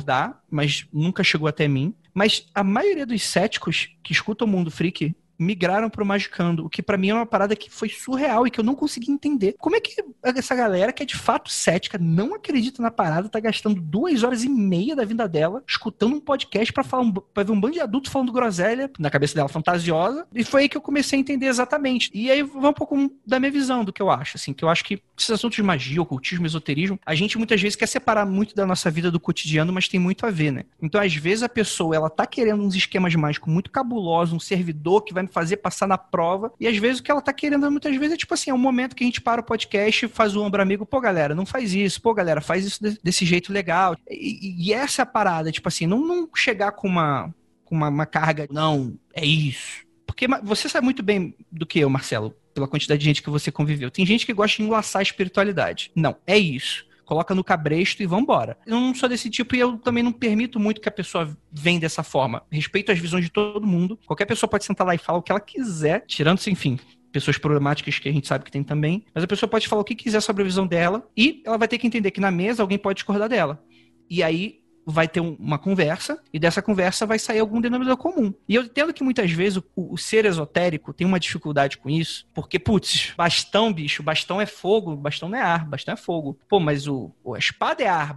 mas nunca chegou até mim. Mas a maioria dos céticos que escutam o Mundo Freak migraram pro Magicando, o que para mim é uma parada que foi surreal e que eu não consegui entender. Como é que essa galera que é de fato cética, não acredita na parada, tá gastando duas horas e meia da vida dela escutando um podcast para falar um, pra ver um bando de adultos falando groselha na cabeça dela fantasiosa, e foi aí que eu comecei a entender exatamente. E aí vai um pouco da minha visão do que eu acho, assim, que eu acho que esses assuntos de magia, ocultismo, esoterismo, a gente muitas vezes quer separar muito da nossa vida do cotidiano, mas tem muito a ver, né? Então, às vezes a pessoa, ela tá querendo uns esquemas mágicos muito cabulosos, um servidor que vai fazer passar na prova. E às vezes o que ela tá querendo muitas vezes é tipo assim, é um momento que a gente para o podcast, faz o ombro amigo, pô, galera, não faz isso, pô, galera, faz isso desse jeito legal. E, e essa é a parada, tipo assim, não, não chegar com uma, com uma, uma carga, não, é isso. Porque você sabe muito bem do que eu, Marcelo, pela quantidade de gente que você conviveu. Tem gente que gosta de enlaçar a espiritualidade. Não, é isso coloca no cabresto e vambora. Eu não sou desse tipo e eu também não permito muito que a pessoa venha dessa forma. Respeito as visões de todo mundo. Qualquer pessoa pode sentar lá e falar o que ela quiser, tirando-se, enfim, pessoas problemáticas que a gente sabe que tem também. Mas a pessoa pode falar o que quiser sobre a visão dela e ela vai ter que entender que na mesa alguém pode discordar dela. E aí vai ter uma conversa e dessa conversa vai sair algum denominador comum. E eu entendo que muitas vezes o, o ser esotérico tem uma dificuldade com isso, porque, putz, bastão, bicho, bastão é fogo, bastão não é ar, bastão é fogo. Pô, mas o, a espada é ar,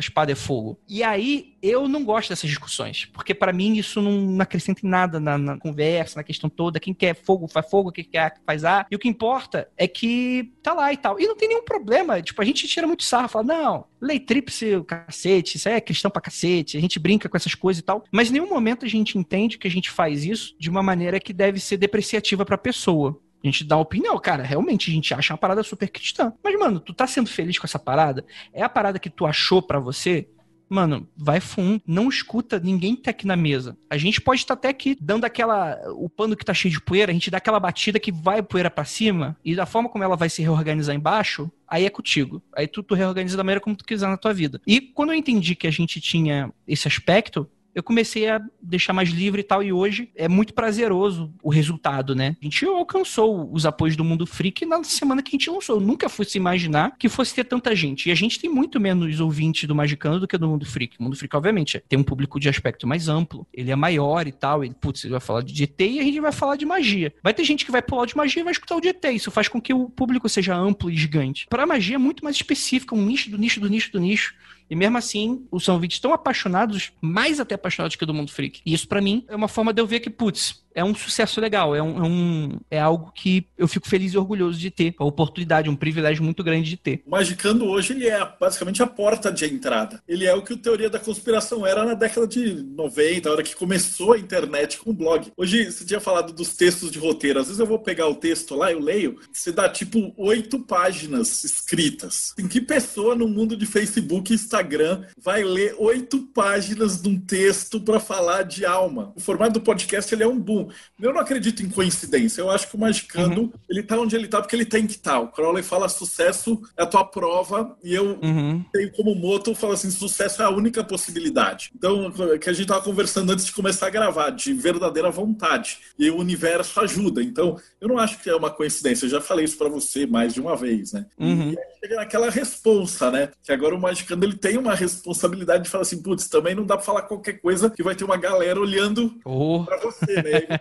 espada é fogo. E aí eu não gosto dessas discussões, porque para mim isso não acrescenta em nada na, na, conversa, na questão toda. Quem quer fogo faz fogo, quem quer faz ar. E o que importa é que tá lá e tal. E não tem nenhum problema. Tipo, a gente tira muito sarro, fala, não, lei tríplice, cacete, isso é cristão pra cacete. A gente brinca com essas coisas e tal. Mas em nenhum momento a gente entende que a gente faz isso de uma maneira que deve ser depreciativa pra pessoa. A gente dá opinião, cara, realmente a gente acha uma parada super cristã. Mas, mano, tu tá sendo feliz com essa parada? É a parada que tu achou para você? Mano, vai fundo, não escuta ninguém que tá aqui na mesa. A gente pode estar até aqui dando aquela. O pano que tá cheio de poeira, a gente dá aquela batida que vai poeira para cima, e da forma como ela vai se reorganizar embaixo, aí é contigo. Aí tu, tu reorganiza da maneira como tu quiser na tua vida. E quando eu entendi que a gente tinha esse aspecto, eu comecei a deixar mais livre e tal, e hoje é muito prazeroso o resultado, né? A gente alcançou os apoios do Mundo Freak na semana que a gente lançou. Eu nunca fosse imaginar que fosse ter tanta gente. E a gente tem muito menos ouvintes do Magicano do que do Mundo Freak. O Mundo Freak, obviamente, tem um público de aspecto mais amplo, ele é maior e tal. Ele, putz, ele vai falar de GT e a gente vai falar de magia. Vai ter gente que vai pular de magia e vai escutar o GT. Isso faz com que o público seja amplo e gigante. Para magia é muito mais específica, um nicho do nicho do nicho do nicho. E mesmo assim, os são vídeos tão apaixonados, mais até apaixonados que do Mundo Freak. E isso para mim é uma forma de eu ver que, putz, é um sucesso legal, é, um, é, um, é algo que eu fico feliz e orgulhoso de ter, a oportunidade, um privilégio muito grande de ter. O Magicando hoje ele é basicamente a porta de entrada. Ele é o que o Teoria da Conspiração era na década de 90, a hora que começou a internet com o blog. Hoje, você tinha falado dos textos de roteiro, às vezes eu vou pegar o texto lá, eu leio, você dá tipo oito páginas escritas. Em que pessoa no mundo de Facebook e Instagram vai ler oito páginas de um texto para falar de alma? O formato do podcast ele é um boom. Eu não acredito em coincidência. Eu acho que o Magicando, uhum. ele tá onde ele tá porque ele tem que estar. Tá. O Crowley fala sucesso é a tua prova e eu uhum. tenho como moto, falo assim, sucesso é a única possibilidade. Então, que a gente tava conversando antes de começar a gravar, de verdadeira vontade. E o universo ajuda. Então, eu não acho que é uma coincidência. Eu já falei isso para você mais de uma vez, né? Uhum. E aí chega naquela responsa, né? Que agora o Magicando, ele tem uma responsabilidade de falar assim, putz, também não dá pra falar qualquer coisa que vai ter uma galera olhando oh. para você, né?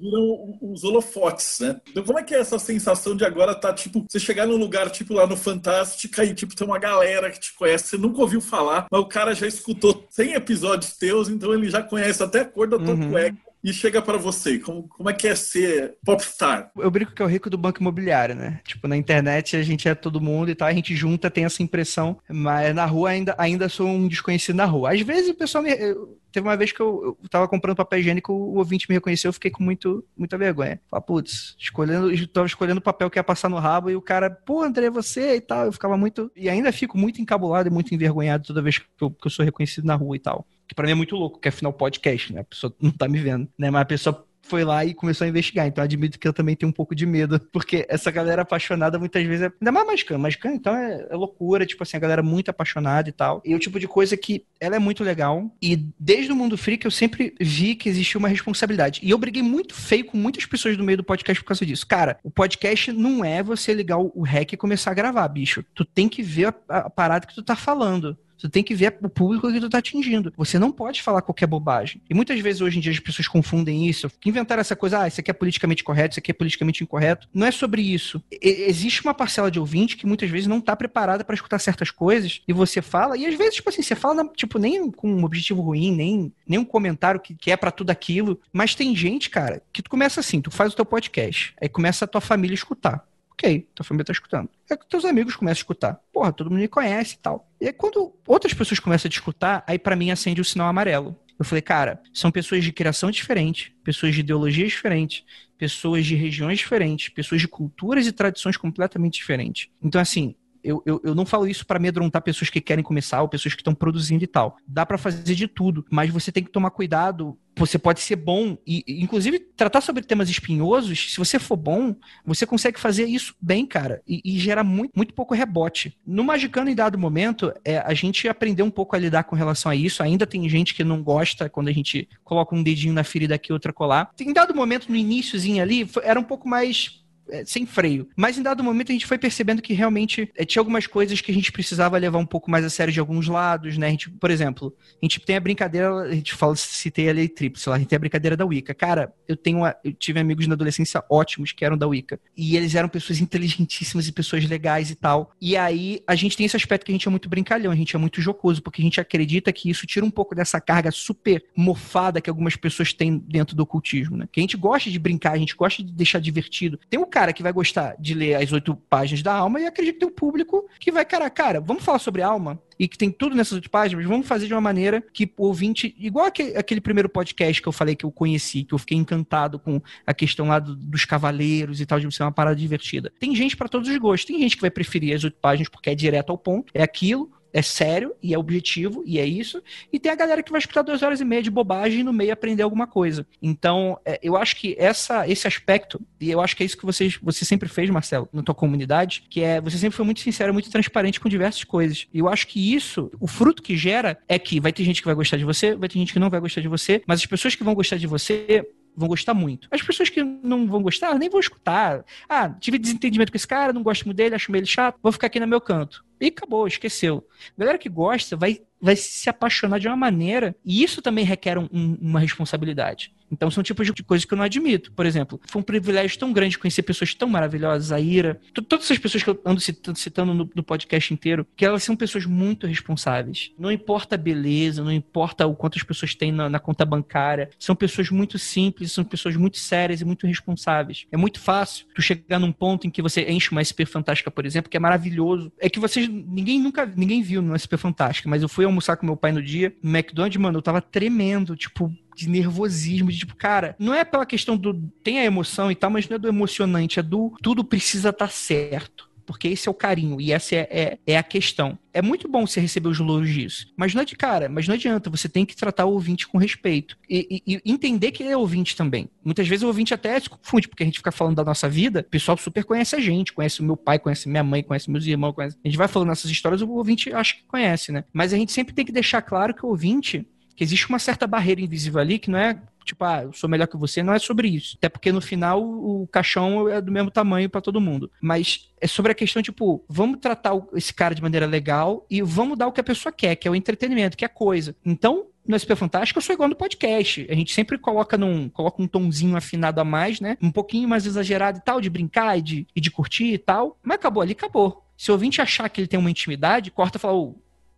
viram os holofotes, né? Então, como é que é essa sensação de agora tá, tipo, você chegar num lugar, tipo, lá no Fantástica e, tipo, tem uma galera que te conhece, você nunca ouviu falar, mas o cara já escutou 100 episódios teus, então ele já conhece até a cor da tua uhum. cueca e chega para você? Como, como é que é ser popstar? Eu brinco que é o rico do banco imobiliário, né? Tipo, na internet a gente é todo mundo e tal, a gente junta, tem essa impressão, mas na rua ainda, ainda sou um desconhecido na rua. Às vezes o pessoal me. Teve uma vez que eu, eu tava comprando papel higiênico, o ouvinte me reconheceu, eu fiquei com muito, muita vergonha. Falei, putz, escolhendo, tava escolhendo o papel que ia passar no rabo e o cara, pô, André, você e tal. Eu ficava muito. E ainda fico muito encabulado e muito envergonhado toda vez que eu, que eu sou reconhecido na rua e tal. Que pra mim é muito louco, que afinal podcast, né? A pessoa não tá me vendo, né? Mas a pessoa foi lá e começou a investigar. Então admito que eu também tenho um pouco de medo, porque essa galera apaixonada muitas vezes é. Ainda mais Magicano. Magicano, então, é, é, loucura, tipo assim, a galera muito apaixonada e tal. E o tipo de coisa que ela é muito legal. E desde o Mundo Freak eu sempre vi que existia uma responsabilidade. E eu briguei muito feio com muitas pessoas do meio do podcast por causa disso. Cara, o podcast não é você ligar o rec e começar a gravar, bicho. Tu tem que ver a, a parada que tu tá falando. Tu tem que ver o público que tu tá atingindo. Você não pode falar qualquer bobagem. E muitas vezes hoje em dia as pessoas confundem isso. Inventaram essa coisa, ah, isso aqui é politicamente correto, isso aqui é politicamente incorreto. Não é sobre isso. E existe uma parcela de ouvinte que muitas vezes não tá preparada para escutar certas coisas e você fala, e às vezes, tipo assim, você fala, tipo, nem com um objetivo ruim, nem, nem um comentário que, que é para tudo aquilo. Mas tem gente, cara, que tu começa assim, tu faz o teu podcast, aí começa a tua família escutar. Ok, tua família tá escutando. É que teus amigos começam a escutar. Porra, todo mundo me conhece e tal. E aí, quando outras pessoas começam a te escutar, aí para mim acende o sinal amarelo. Eu falei, cara, são pessoas de criação diferente, pessoas de ideologias diferentes, pessoas de regiões diferentes, pessoas de culturas e tradições completamente diferentes. Então, assim, eu, eu, eu não falo isso para amedrontar pessoas que querem começar ou pessoas que estão produzindo e tal. Dá para fazer de tudo, mas você tem que tomar cuidado. Você pode ser bom e, inclusive, tratar sobre temas espinhosos. Se você for bom, você consegue fazer isso bem, cara, e, e gera muito, muito pouco rebote. No Magicano, em dado momento, é, a gente aprendeu um pouco a lidar com relação a isso. Ainda tem gente que não gosta quando a gente coloca um dedinho na ferida aqui, outra colar. Em dado momento, no iníciozinho ali, era um pouco mais sem freio. Mas em dado momento a gente foi percebendo que realmente é, tinha algumas coisas que a gente precisava levar um pouco mais a sério de alguns lados, né? A gente, por exemplo, a gente tem a brincadeira, a gente fala, citei a lei tríplice lá, a gente tem a brincadeira da Wicca. Cara, eu tenho uma, eu tive amigos na adolescência ótimos que eram da Wicca. E eles eram pessoas inteligentíssimas e pessoas legais e tal. E aí a gente tem esse aspecto que a gente é muito brincalhão, a gente é muito jocoso, porque a gente acredita que isso tira um pouco dessa carga super mofada que algumas pessoas têm dentro do ocultismo, né? Que a gente gosta de brincar, a gente gosta de deixar divertido. Tem o cara que vai gostar de ler as oito páginas da alma e acredito que tem um público que vai, cara, cara, vamos falar sobre alma? e que tem tudo nessas oito páginas, vamos fazer de uma maneira que o ouvinte, igual aquele, aquele primeiro podcast que eu falei que eu conheci, que eu fiquei encantado com a questão lá do, dos cavaleiros e tal, de ser uma parada divertida. Tem gente para todos os gostos, tem gente que vai preferir as oito páginas porque é direto ao ponto, é aquilo, é sério e é objetivo e é isso. E tem a galera que vai escutar duas horas e meia de bobagem e no meio aprender alguma coisa. Então, é, eu acho que essa, esse aspecto, e eu acho que é isso que vocês, você sempre fez, Marcelo, na tua comunidade, que é você sempre foi muito sincero, muito transparente com diversas coisas. E eu acho que isso, o fruto que gera é que vai ter gente que vai gostar de você, vai ter gente que não vai gostar de você, mas as pessoas que vão gostar de você vão gostar muito. As pessoas que não vão gostar, nem vão escutar. Ah, tive desentendimento com esse cara, não gosto muito dele, acho meio chato, vou ficar aqui no meu canto. E acabou, esqueceu. A galera que gosta vai, vai se apaixonar de uma maneira, e isso também requer um, uma responsabilidade. Então são tipos de coisas que eu não admito. Por exemplo, foi um privilégio tão grande conhecer pessoas tão maravilhosas, a Ira, todas essas pessoas que eu ando citando, citando no, no, podcast inteiro, que elas são pessoas muito responsáveis. Não importa a beleza, não importa o quanto as pessoas têm na, na conta bancária, são pessoas muito simples, são pessoas muito sérias e muito responsáveis. É muito fácil tu chegar num ponto em que você enche uma SP Fantástica, por exemplo, que é maravilhoso. É que vocês, ninguém nunca, ninguém viu no SP Fantástica, mas eu fui almoçar com meu pai no dia, no McDonald's, mano, eu tava tremendo, tipo, de nervosismo, de tipo, cara, não é pela questão do. Tem a emoção e tal, mas não é do emocionante, é do tudo precisa estar tá certo porque esse é o carinho e essa é, é, é, a questão. É muito bom você receber os louros disso, mas não é de cara, mas não adianta, você tem que tratar o ouvinte com respeito e, e, e, entender que ele é ouvinte também. Muitas vezes o ouvinte até se confunde, porque a gente fica falando da nossa vida, o pessoal super conhece a gente, conhece o meu pai, conhece minha mãe, conhece meus irmãos, conhece... a gente vai falando essas histórias, o ouvinte acha que conhece, né? Mas a gente sempre tem que deixar claro que o ouvinte que existe uma certa barreira invisível ali que não é tipo, ah, eu sou melhor que você, não é sobre isso. Até porque no final o caixão é do mesmo tamanho para todo mundo. Mas é sobre a questão, tipo, vamos tratar esse cara de maneira legal e vamos dar o que a pessoa quer, que é o entretenimento, que é coisa. Então, no SP Fantástico, eu sou igual no podcast. A gente sempre coloca num coloca um tonzinho afinado a mais, né? Um pouquinho mais exagerado e tal, de brincar e de, e de curtir e tal. Mas acabou ali, acabou. Se o ouvinte achar que ele tem uma intimidade, corta e fala, oh,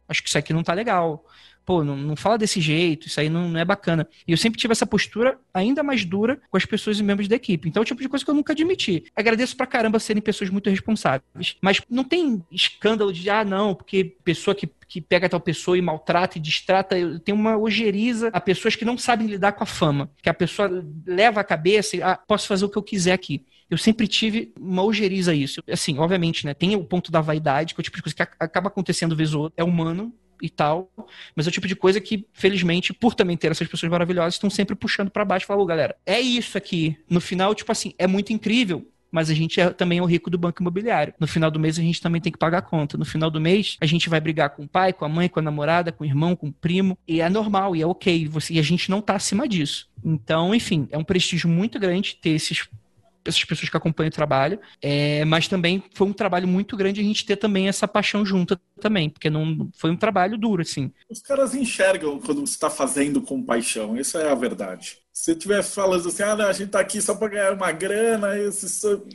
acho que isso aqui não tá legal pô, não, não fala desse jeito, isso aí não, não, é bacana. E eu sempre tive essa postura ainda mais dura com as pessoas e membros da equipe. Então é o tipo de coisa que eu nunca admiti. Agradeço pra caramba serem pessoas muito responsáveis. Mas não tem escândalo de, ah, não, porque pessoa que que pega tal pessoa e maltrata e distrata, tem uma ojeriza a pessoas que não sabem lidar com a fama, que a pessoa leva a cabeça e ah, posso fazer o que eu quiser aqui. Eu sempre tive uma ojeriza a isso. Assim, obviamente, né, tem o ponto da vaidade, que é o tipo de coisa que acaba acontecendo vez ou outra, é humano, e tal, mas é o tipo de coisa que, felizmente, por também ter essas pessoas maravilhosas, estão sempre puxando para baixo e falando, galera, é isso aqui. No final, tipo assim, é muito incrível, mas a gente é, também é o rico do banco imobiliário. No final do mês a gente também tem que pagar a conta. No final do mês a gente vai brigar com o pai, com a mãe, com a namorada, com o irmão, com o primo, e é normal, e é ok, você, e a gente não tá acima disso. Então, enfim, é um prestígio muito grande ter esses essas pessoas que acompanham o trabalho, é, mas também foi um trabalho muito grande a gente ter também essa paixão junta também, porque não foi um trabalho duro, assim. Os caras enxergam quando você está fazendo com paixão, essa é a verdade. Se tiver falando assim, ah, não, a gente tá aqui só para ganhar uma grana, esse,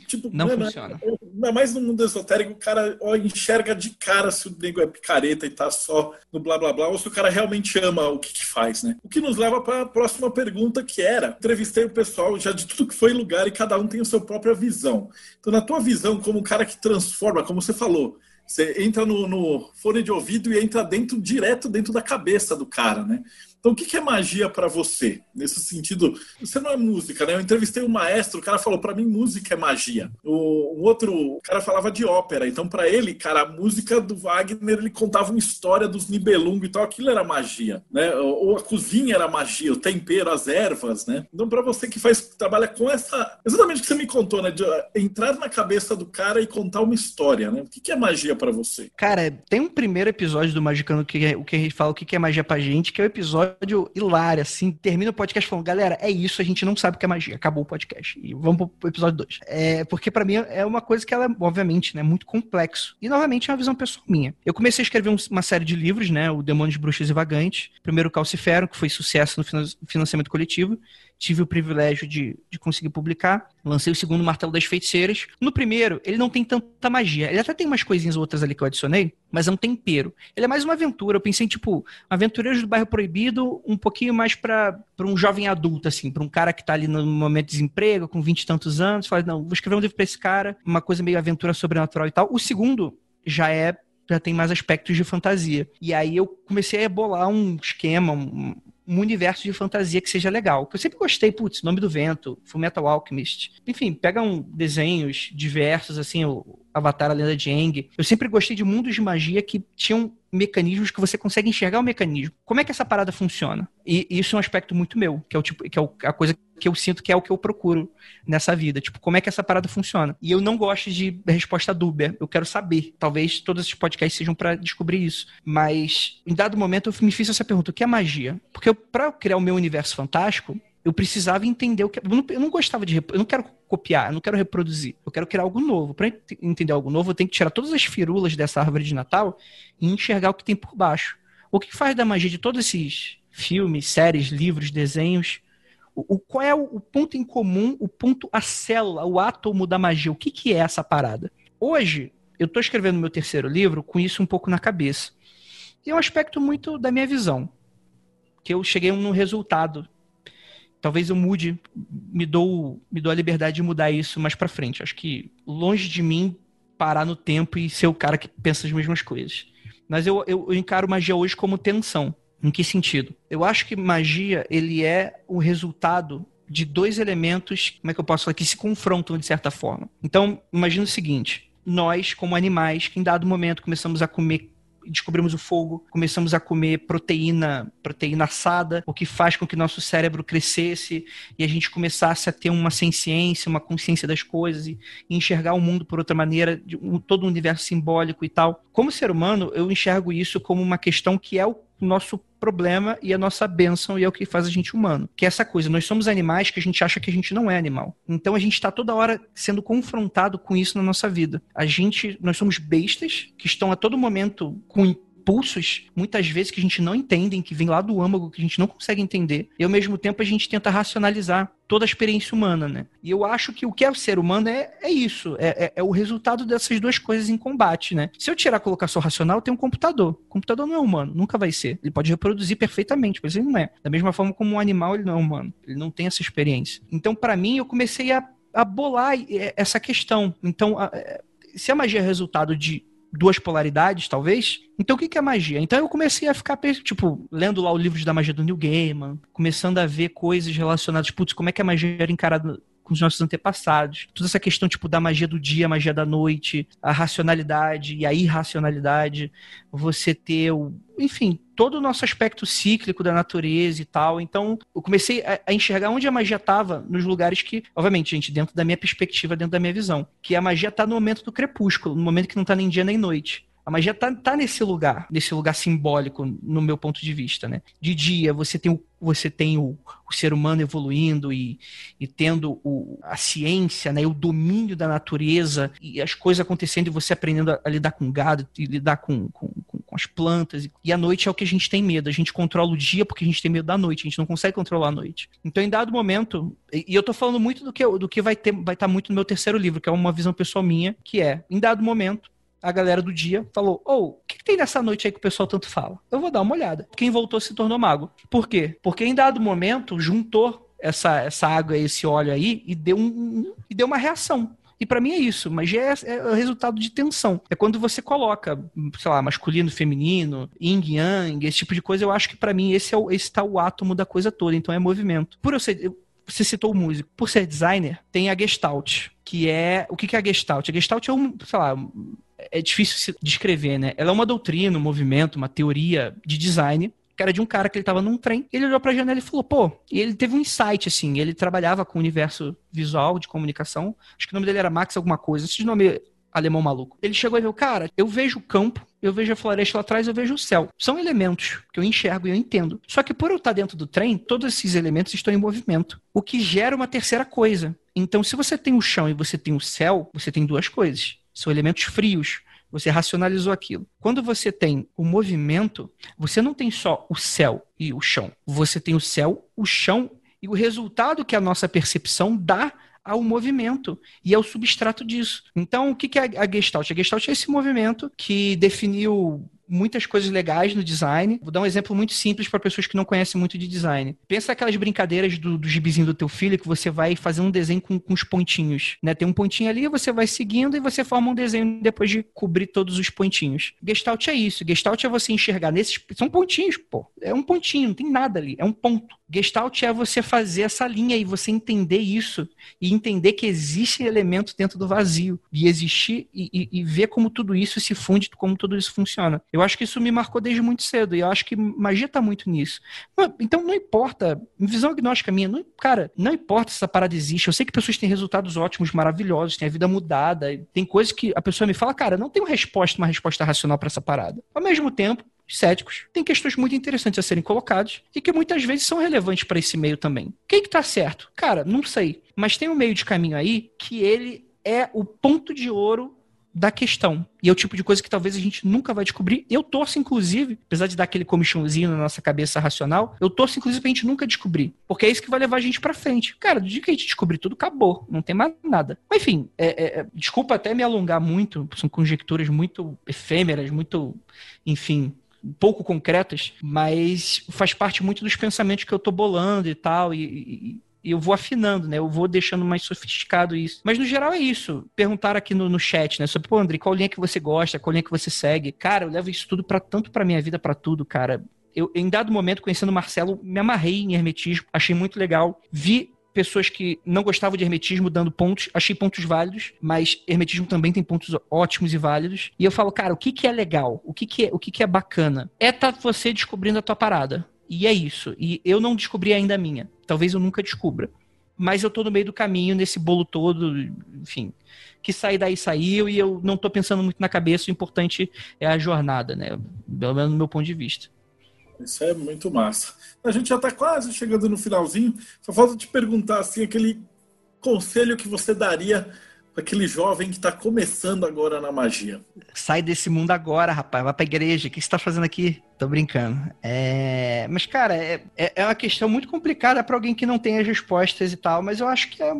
tipo, não mano, funciona. Ainda mais no mundo esotérico, o cara ó, enxerga de cara se o nego é picareta e tá só no blá blá blá, ou se o cara realmente ama o que, que faz, né? O que nos leva para a próxima pergunta, que era: entrevistei o pessoal já de tudo que foi lugar e cada um tem a sua própria visão. Então, na tua visão, como um cara que transforma, como você falou, você entra no, no fone de ouvido e entra dentro, direto dentro da cabeça do cara, né? Então, o que é magia para você? Nesse sentido, você não é música, né? Eu entrevistei um maestro, o cara falou: para mim, música é magia. O um outro o cara falava de ópera. Então, para ele, cara, a música do Wagner, ele contava uma história dos Nibelungos e tal. Aquilo era magia, né? Ou a cozinha era magia, o tempero, as ervas, né? Então, para você que faz trabalha com essa. Exatamente o que você me contou, né? De entrar na cabeça do cara e contar uma história, né? O que é magia para você? Cara, tem um primeiro episódio do Magicano que é, o que a gente fala o que é magia pra gente, que é o episódio episódio hilário, assim. Termina o podcast falando, galera, é isso, a gente não sabe o que é magia. Acabou o podcast. E vamos pro episódio 2. É, porque para mim é uma coisa que ela, obviamente, né, muito complexo. E, novamente, é uma visão pessoal minha. Eu comecei a escrever um, uma série de livros, né? O Demônios, Bruxas e Vagantes. Primeiro, Calcifero, que foi sucesso no financiamento coletivo tive o privilégio de, de conseguir publicar. Lancei o segundo Martelo das Feiticeiras. No primeiro, ele não tem tanta magia. Ele até tem umas coisinhas outras ali que eu adicionei, mas é um tempero. Ele é mais uma aventura. Eu pensei, tipo, Aventureiros do Bairro Proibido, um pouquinho mais para um jovem adulto, assim, para um cara que tá ali no momento de desemprego, com vinte e tantos anos. Fala, não, vou escrever um livro pra esse cara, uma coisa meio aventura sobrenatural e tal. O segundo já é já tem mais aspectos de fantasia. E aí eu comecei a bolar um esquema, um, um universo de fantasia que seja legal. Que eu sempre gostei, putz, Nome do Vento, Fullmetal Alchemist. Enfim, pegam desenhos diversos, assim, o Avatar, a Lenda de Aang. Eu sempre gostei de mundos de magia que tinham mecanismos que você consegue enxergar o mecanismo. Como é que essa parada funciona? E isso é um aspecto muito meu, que é o tipo, que é a coisa que eu sinto que é o que eu procuro nessa vida. Tipo, como é que essa parada funciona? E eu não gosto de resposta dúbia. Eu quero saber. Talvez todos esses podcasts sejam para descobrir isso. Mas, em dado momento, eu me fiz essa pergunta: o que é magia? Porque para criar o meu universo fantástico, eu precisava entender o que. Eu não, eu não gostava de. Eu não quero copiar, eu não quero reproduzir. Eu quero criar algo novo. Para entender algo novo, eu tenho que tirar todas as firulas dessa árvore de Natal e enxergar o que tem por baixo. O que faz da magia de todos esses filmes, séries, livros, desenhos? O, o qual é o, o, ponto em comum, o ponto, a célula, o átomo da magia? O que, que é essa parada? Hoje, eu estou escrevendo meu terceiro livro com isso um pouco na cabeça. E é um aspecto muito da minha visão. Que eu cheguei num resultado talvez eu mude, me dou, me dou a liberdade de mudar isso mais para frente. Acho que longe de mim parar no tempo e ser o cara que pensa as mesmas coisas. Mas eu, eu, eu encaro magia hoje como tensão. Em que sentido? Eu acho que magia ele é o resultado de dois elementos, como é que eu posso falar, que se confrontam de certa forma. Então, imagina o seguinte: nós, como animais, que em dado momento começamos a comer descobrimos o fogo, começamos a comer proteína, proteína assada, o que faz com que nosso cérebro crescesse e a gente começasse a ter uma ciência, uma consciência das coisas e, enxergar o mundo por outra maneira, de, um, todo o universo simbólico e tal. Como ser humano, eu enxergo isso como uma questão que é o nosso problema e a nossa bênção e é o que faz a gente humano. Que é essa coisa, nós somos animais que a gente acha que a gente não é animal. Então a gente está toda hora sendo confrontado com isso na nossa vida. A gente, nós somos bestas que estão a todo momento com impulsos, muitas vezes, que a gente não entende, que vem lá do âmago, que a gente não consegue entender. E ao mesmo tempo a gente tenta racionalizar toda a experiência humana, né? E eu acho que o que é o ser humano é, é isso, é, é, é, o resultado dessas duas coisas em combate, né? Se eu tirar a colocação racional, eu tenho um computador. O computador não é humano, nunca vai ser. Ele pode reproduzir perfeitamente, mas ele não é. Da mesma forma como um animal, ele não é humano. Ele não tem essa experiência. Então, para mim, eu comecei a, a bolar essa questão. Então, a, é, se a magia é resultado de duas polaridades, talvez. Então, o que é magia? Então, eu comecei a ficar, tipo, lendo lá o livro da magia do Neil Gaiman, começando a ver coisas relacionadas, putz, como é que a magia era encarada com os nossos antepassados. Toda essa questão, tipo, da magia do dia, magia da noite, a racionalidade e a irracionalidade, você ter o... Enfim, todo o nosso aspecto cíclico da natureza e tal. Então, eu comecei a, a enxergar onde a magia estava nos lugares que, obviamente, gente, dentro da minha perspectiva, dentro da minha visão, que a magia está no momento do crepúsculo, no momento que não está nem dia nem noite. A magia tá, tá nesse lugar, nesse lugar simbólico, no meu ponto de vista, né? De dia, você tem o, você tem o, o ser humano evoluindo e, e tendo o, a ciência, né? o domínio da natureza e as coisas acontecendo e você aprendendo a, a lidar com gado e lidar com, com, com, com as plantas. E a noite é o que a gente tem medo. A gente controla o dia porque a gente tem medo da noite. A gente não consegue controlar a noite. Então, em dado momento, e, e eu tô falando muito do que, do que vai ter, vai estar tá muito no meu terceiro livro, que é uma visão pessoal minha, que é, em dado momento, a galera do dia falou: Ô, oh, o que, que, tem nessa noite aí que o pessoal tanto fala? Eu vou dar uma olhada. Quem voltou se tornou mago. Por quê? Porque em dado momento juntou essa, essa água, esse óleo aí e deu, um, e deu uma reação. E para mim é isso, mas é, é o resultado de tensão. É quando você coloca, sei lá, masculino, feminino, yin, yang, esse tipo de coisa. Eu acho que para mim esse é o, esse tá o átomo da coisa toda. Então é movimento. Por eu ser, você citou o músico. Por ser designer, tem a Gestalt, que é. O que, que é a Gestalt? A Gestalt é um, sei lá, é difícil de descrever, né? Ela é uma doutrina, um movimento, uma teoria de design que era de um cara que ele tava num trem, ele olhou pra janela e falou, pô, e ele teve um insight, assim, ele trabalhava com o universo visual, de comunicação, acho que o nome dele era Max alguma coisa, esse nome alemão maluco. Ele chegou e viu, cara, eu vejo o campo, eu vejo a floresta lá atrás, eu vejo o céu. São elementos que eu enxergo e eu entendo. Só que por eu estar dentro do trem, todos esses elementos estão em movimento, o que gera uma terceira coisa. Então, se você tem o chão e você tem o céu, você tem duas coisas são elementos frios. Você racionalizou aquilo. Quando você tem o movimento, você não tem só o céu e o chão. Você tem o céu, o chão e o resultado que a nossa percepção dá ao movimento e ao substrato disso. Então, o que é a Gestalt? A Gestalt é esse movimento que definiu muitas coisas legais no design. Vou dar um exemplo muito simples para pessoas que não conhecem muito de design. Pensa aquelas brincadeiras do, do gibizinho do teu filho que você vai fazer um desenho com, com os pontinhos. Né? Tem um pontinho ali, você vai seguindo e você forma um desenho depois de cobrir todos os pontinhos. Gestalt é isso. Gestalt é você enxergar nesses. São pontinhos, pô. É um pontinho, não tem nada ali. É um ponto. Gestalt é você fazer essa linha e você entender isso e entender que existe elemento dentro do vazio e existir e, e, e ver como tudo isso se funde, como tudo isso funciona. Eu acho que isso me marcou desde muito cedo e eu acho que magia está muito nisso. Então não importa, visão agnóstica minha, não, cara, não importa se essa parada existe. Eu sei que pessoas têm resultados ótimos, maravilhosos, têm a vida mudada, tem coisas que a pessoa me fala, cara, não tenho resposta, uma resposta racional para essa parada. Ao mesmo tempo, céticos, tem questões muito interessantes a serem colocadas e que muitas vezes são relevantes para esse meio também. Quem que tá certo? Cara, não sei. Mas tem um meio de caminho aí que ele é o ponto de ouro da questão. E é o tipo de coisa que talvez a gente nunca vai descobrir. Eu torço, inclusive, apesar de dar aquele comichãozinho na nossa cabeça racional, eu torço, inclusive, pra gente nunca descobrir. Porque é isso que vai levar a gente pra frente. Cara, do dia que a gente descobrir tudo, acabou. Não tem mais nada. Mas, enfim, é, é, é desculpa até me alongar muito, são conjecturas muito efêmeras, muito, enfim, pouco concretas, mas faz parte muito dos pensamentos que eu tô bolando e tal, e, e, e eu vou afinando, né? Eu vou deixando mais sofisticado isso. Mas no geral é isso. Perguntaram aqui no, no chat, né? Sobre, pô, André, qual linha que você gosta, qual linha que você segue? Cara, eu levo isso tudo para tanto para minha vida, para tudo, cara. Eu, em dado momento, conhecendo o Marcelo, me amarrei em hermetismo, achei muito legal. Vi pessoas que não gostavam de hermetismo dando pontos, achei pontos válidos, mas hermetismo também tem pontos ótimos e válidos. E eu falo, cara, o que, que é legal? O que, que, é, o que, que é bacana? É tá você descobrindo a tua parada. E é isso. E eu não descobri ainda a minha. Talvez eu nunca descubra. Mas eu tô no meio do caminho, nesse bolo todo, enfim. Que sair daí saiu e eu não tô pensando muito na cabeça. O importante é a jornada, né? Pelo menos no meu ponto de vista. Isso é muito massa. A gente já está quase chegando no finalzinho. Só falta te perguntar assim, aquele conselho que você daria para aquele jovem que está começando agora na magia. Sai desse mundo agora, rapaz. Vai para a igreja. O que você está fazendo aqui? Tô brincando. É... Mas, cara, é, é, é uma questão muito complicada para alguém que não tem as respostas e tal. Mas eu acho que é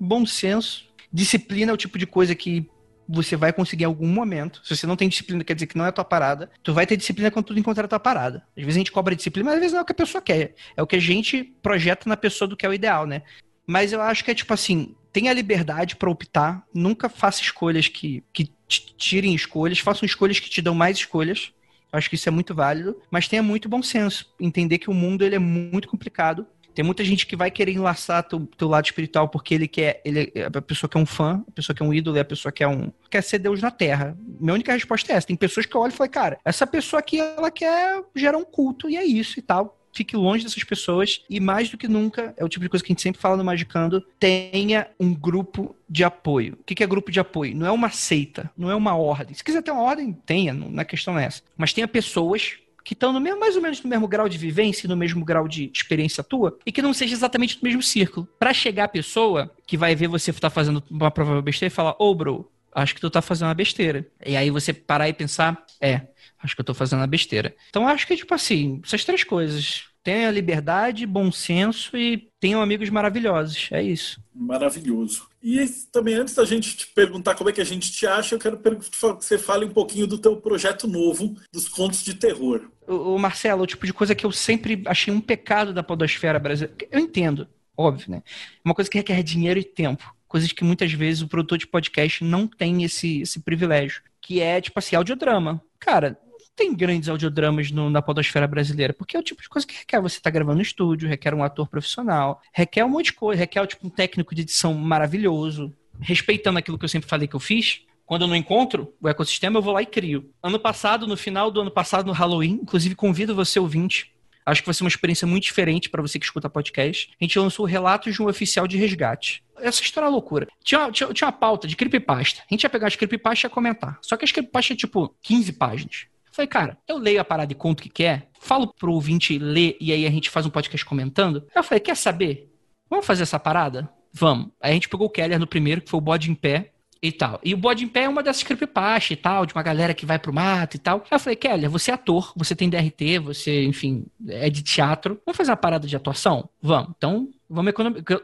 bom senso. Disciplina é o tipo de coisa que você vai conseguir em algum momento. Se você não tem disciplina, quer dizer que não é a tua parada. Tu vai ter disciplina quando tu encontrar a tua parada. Às vezes a gente cobra disciplina, mas às vezes não é o que a pessoa quer. É o que a gente projeta na pessoa do que é o ideal, né? Mas eu acho que é tipo assim, tenha liberdade para optar, nunca faça escolhas que, que te tirem escolhas, façam escolhas que te dão mais escolhas. Acho que isso é muito válido, mas tenha muito bom senso, entender que o mundo ele é muito complicado tem muita gente que vai querer enlaçar teu, teu lado espiritual porque ele quer. Ele, é a pessoa que é um fã, a pessoa que é um ídolo, é a pessoa que é um. quer ser Deus na Terra. Minha única resposta é essa. Tem pessoas que eu olho e falo, cara, essa pessoa aqui, ela quer gerar um culto e é isso e tal fique longe dessas pessoas e mais do que nunca, é o tipo de coisa que a gente sempre fala no Magicando, tenha um grupo de apoio. O que é grupo de apoio? Não é uma seita, não é uma ordem. Se quiser ter uma ordem, tenha, não é questão essa. Mas tenha pessoas que estão no mesmo, mais ou menos no mesmo grau de vivência, no mesmo grau de experiência tua, e que não seja exatamente no mesmo círculo. Para chegar a pessoa que vai ver você tá fazendo uma prova besteira e falar, ô, oh, bro, acho que tu tá fazendo uma besteira. E aí você parar e pensar, é, acho que eu tô fazendo uma besteira. Então acho que, tipo assim, essas três coisas. Tenha liberdade, bom senso e tenham amigos maravilhosos. É isso. Maravilhoso. E também, antes da gente te perguntar como é que a gente te acha, eu quero que você fale um pouquinho do teu projeto novo, dos contos de terror. O, Marcelo, o tipo de coisa que eu sempre achei um pecado da podosfera brasileira. Eu entendo, óbvio, né? Uma coisa que requer dinheiro e tempo. Coisas que muitas vezes o produtor de podcast não tem esse, esse privilégio. Que é, tipo assim, audiodrama. Cara, tem grandes audiodramas no, na podosfera brasileira, porque é o tipo de coisa que requer você estar tá gravando no estúdio, requer um ator profissional, requer um monte de coisa, requer tipo, um técnico de edição maravilhoso, respeitando aquilo que eu sempre falei que eu fiz. Quando eu não encontro o ecossistema, eu vou lá e crio. Ano passado, no final do ano passado, no Halloween, inclusive convido você, ouvinte, acho que vai ser uma experiência muito diferente para você que escuta podcast. A gente lançou relatos de um oficial de resgate. Essa história é loucura. Tinha, tinha, tinha uma pauta de creepypasta. A gente ia pegar as creepypasta e ia comentar. Só que as creepypasta é tipo 15 páginas. Falei, cara, eu leio a parada e conto o que quer, falo pro ouvinte ler e aí a gente faz um podcast comentando. Eu falei, quer saber? Vamos fazer essa parada? Vamos. Aí a gente pegou o Keller no primeiro, que foi o bode em pé. E tal. E o Bode em Pé é uma dessas creepypasta e tal, de uma galera que vai pro mato e tal. Aí eu falei, Kelly, você é ator, você tem DRT, você, enfim, é de teatro. Vamos fazer uma parada de atuação? Vamos. Então, Vamos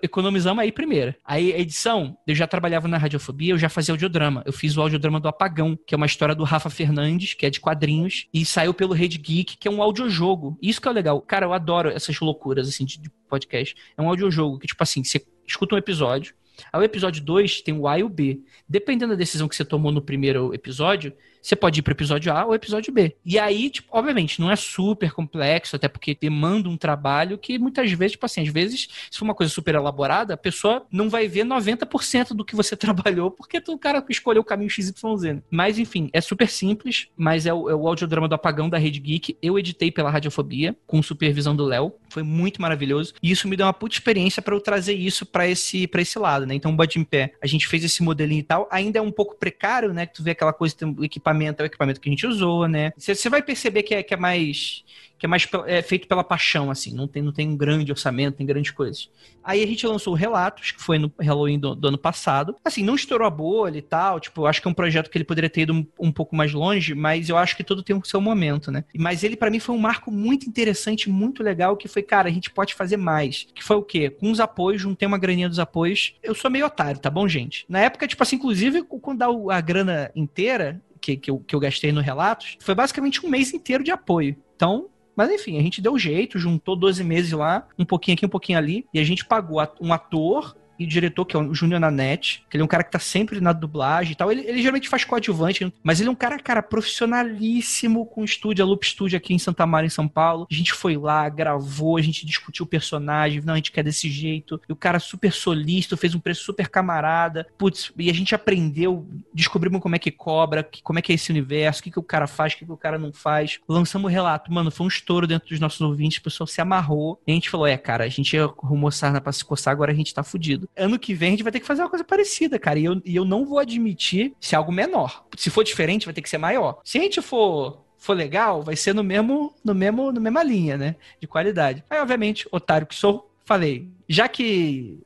economizar aí primeiro. Aí, a edição, eu já trabalhava na radiofobia, eu já fazia audiodrama. Eu fiz o audiodrama do Apagão, que é uma história do Rafa Fernandes, que é de quadrinhos, e saiu pelo Rede Geek, que é um audiojogo. Isso que é legal. Cara, eu adoro essas loucuras, assim, de podcast. É um audiojogo que, tipo assim, você escuta um episódio, Aí o episódio 2 tem o A e o B. Dependendo da decisão que você tomou no primeiro episódio, você pode ir para o episódio A ou episódio B. E aí, tipo, obviamente, não é super complexo, até porque demanda um trabalho que muitas vezes, tipo assim, às vezes, se for uma coisa super elaborada, a pessoa não vai ver 90% do que você trabalhou, porque o cara escolheu o caminho XYZ. Né? Mas, enfim, é super simples, mas é o, é o audiodrama do Apagão da Rede Geek. Eu editei pela Radiofobia, com supervisão do Léo. Foi muito maravilhoso. E isso me deu uma puta experiência para eu trazer isso para esse, esse lado, né? Então, o Bud Pé, a gente fez esse modelinho e tal. Ainda é um pouco precário, né? Que tu vê aquela coisa, o equipamento equipamento é o equipamento que a gente usou, né? Você vai perceber que é, que é mais que é mais é feito pela paixão, assim, não tem, não tem um grande orçamento, tem grandes coisas. Aí a gente lançou Relatos, que foi no Halloween do, do ano passado. Assim, não estourou a bolha e tal, tipo, acho que é um projeto que ele poderia ter ido um, um pouco mais longe, mas eu acho que tudo tem o seu momento, né? Mas ele, para mim, foi um marco muito interessante, muito legal, que foi, cara, a gente pode fazer mais. Que foi o quê? Com os apoios, juntei uma graninha dos apoios. Eu sou meio otário, tá bom, gente? Na época, tipo assim, inclusive, quando dá a grana inteira, que, que, eu, que eu gastei no Relatos, foi basicamente um mês inteiro de apoio. Então, mas enfim, a gente deu jeito, juntou 12 meses lá, um pouquinho aqui, um pouquinho ali, e a gente pagou um ator e o diretor, que é o Júnior Nanete, que ele é um cara que tá sempre na dublagem e tal. Ele, ele geralmente faz coadjuvante, mas ele é um cara, cara, profissionalíssimo com estúdio, a Loop Studio aqui em Santa Maria, em São Paulo. A gente foi lá, gravou, a gente discutiu o personagem, não, a gente quer desse jeito. E o cara super solícito, fez um preço super camarada. Putz, e a gente aprendeu, descobrimos como é que cobra, como é que é esse universo, o que, que o cara faz, o que, que o cara não faz. Lançamos o relato, mano, foi um estouro dentro dos nossos ouvintes, o pessoal se amarrou. E a gente falou, é, cara, a gente arrumou sarna pra se coçar, agora a gente tá fudido ano que vem a gente vai ter que fazer uma coisa parecida, cara. E eu, e eu não vou admitir se é algo menor. Se for diferente, vai ter que ser maior. Se a gente for for legal, vai ser no mesmo, no mesmo, na mesma linha, né? De qualidade. Aí, obviamente, otário que sou, falei, já que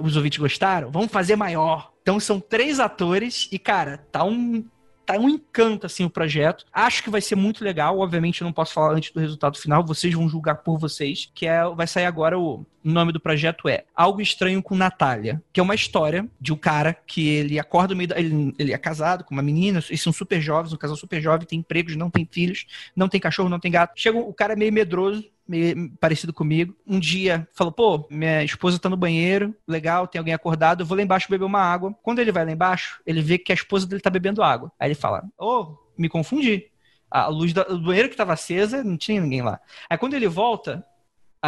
os ouvintes gostaram, vamos fazer maior. Então são três atores e, cara, tá um tá um encanto assim o projeto. Acho que vai ser muito legal. Obviamente eu não posso falar antes do resultado final, vocês vão julgar por vocês, que é vai sair agora o nome do projeto é Algo Estranho com Natália, que é uma história de um cara que ele acorda no meio da, ele, ele é casado com uma menina, eles são super jovens, um casal super jovem, tem empregos, não tem filhos, não tem cachorro, não tem gato. Chega o cara é meio medroso, meio parecido comigo. Um dia falou: pô, minha esposa tá no banheiro, legal, tem alguém acordado, eu vou lá embaixo beber uma água. Quando ele vai lá embaixo, ele vê que a esposa dele tá bebendo água. Aí ele fala: ô, oh, me confundi. A luz do banheiro que estava acesa, não tinha ninguém lá. Aí quando ele volta,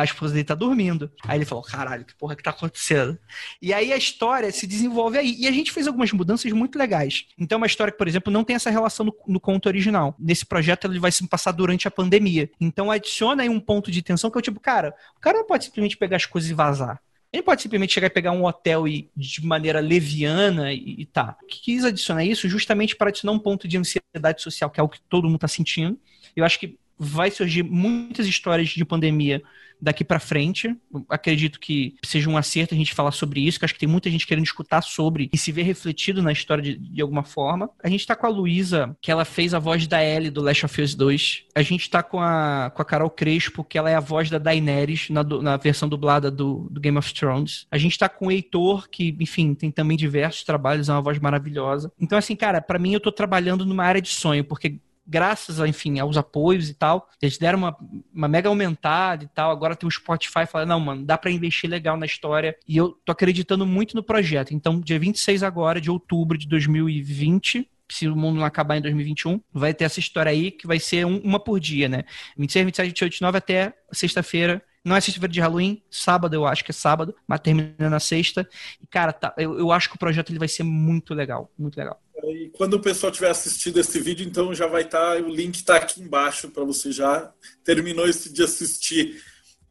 a esposa dele tá dormindo. Aí ele falou: caralho, que porra que tá acontecendo? E aí a história se desenvolve aí. E a gente fez algumas mudanças muito legais. Então, uma história que, por exemplo, não tem essa relação no, no conto original. Nesse projeto, ele vai se passar durante a pandemia. Então, adiciona aí um ponto de tensão que é o tipo, cara, o cara não pode simplesmente pegar as coisas e vazar. Ele pode simplesmente chegar e pegar um hotel e de maneira leviana e, e tá. Quis adicionar isso justamente para adicionar um ponto de ansiedade social, que é o que todo mundo está sentindo. Eu acho que vai surgir muitas histórias de pandemia daqui para frente. Acredito que seja um acerto a gente falar sobre isso, que acho que tem muita gente querendo escutar sobre e se ver refletido na história de, de alguma forma. A gente tá com a Luísa, que ela fez a voz da Ellie do Last of Us 2. A gente tá com a, com a Carol Crespo, que ela é a voz da Daenerys na, na versão dublada do, do Game of Thrones. A gente tá com o Heitor, que, enfim, tem também diversos trabalhos, é uma voz maravilhosa. Então, assim, cara, para mim eu tô trabalhando numa área de sonho, porque graças, enfim, aos apoios e tal, eles deram uma, uma mega aumentada e tal. Agora tem o Spotify falando, não, mano, dá para investir legal na história. E eu tô acreditando muito no projeto. Então, dia 26 agora, de outubro de 2020, se o mundo não acabar em 2021, vai ter essa história aí que vai ser um, uma por dia, né? 26, 27, 28, 29 até sexta-feira. Não é sexta-feira de Halloween, sábado eu acho que é sábado, mas termina na sexta. E, cara, tá, eu, eu acho que o projeto ele vai ser muito legal, muito legal. E quando o pessoal tiver assistido esse vídeo, então já vai estar, tá, o link está aqui embaixo para você já terminou esse de assistir.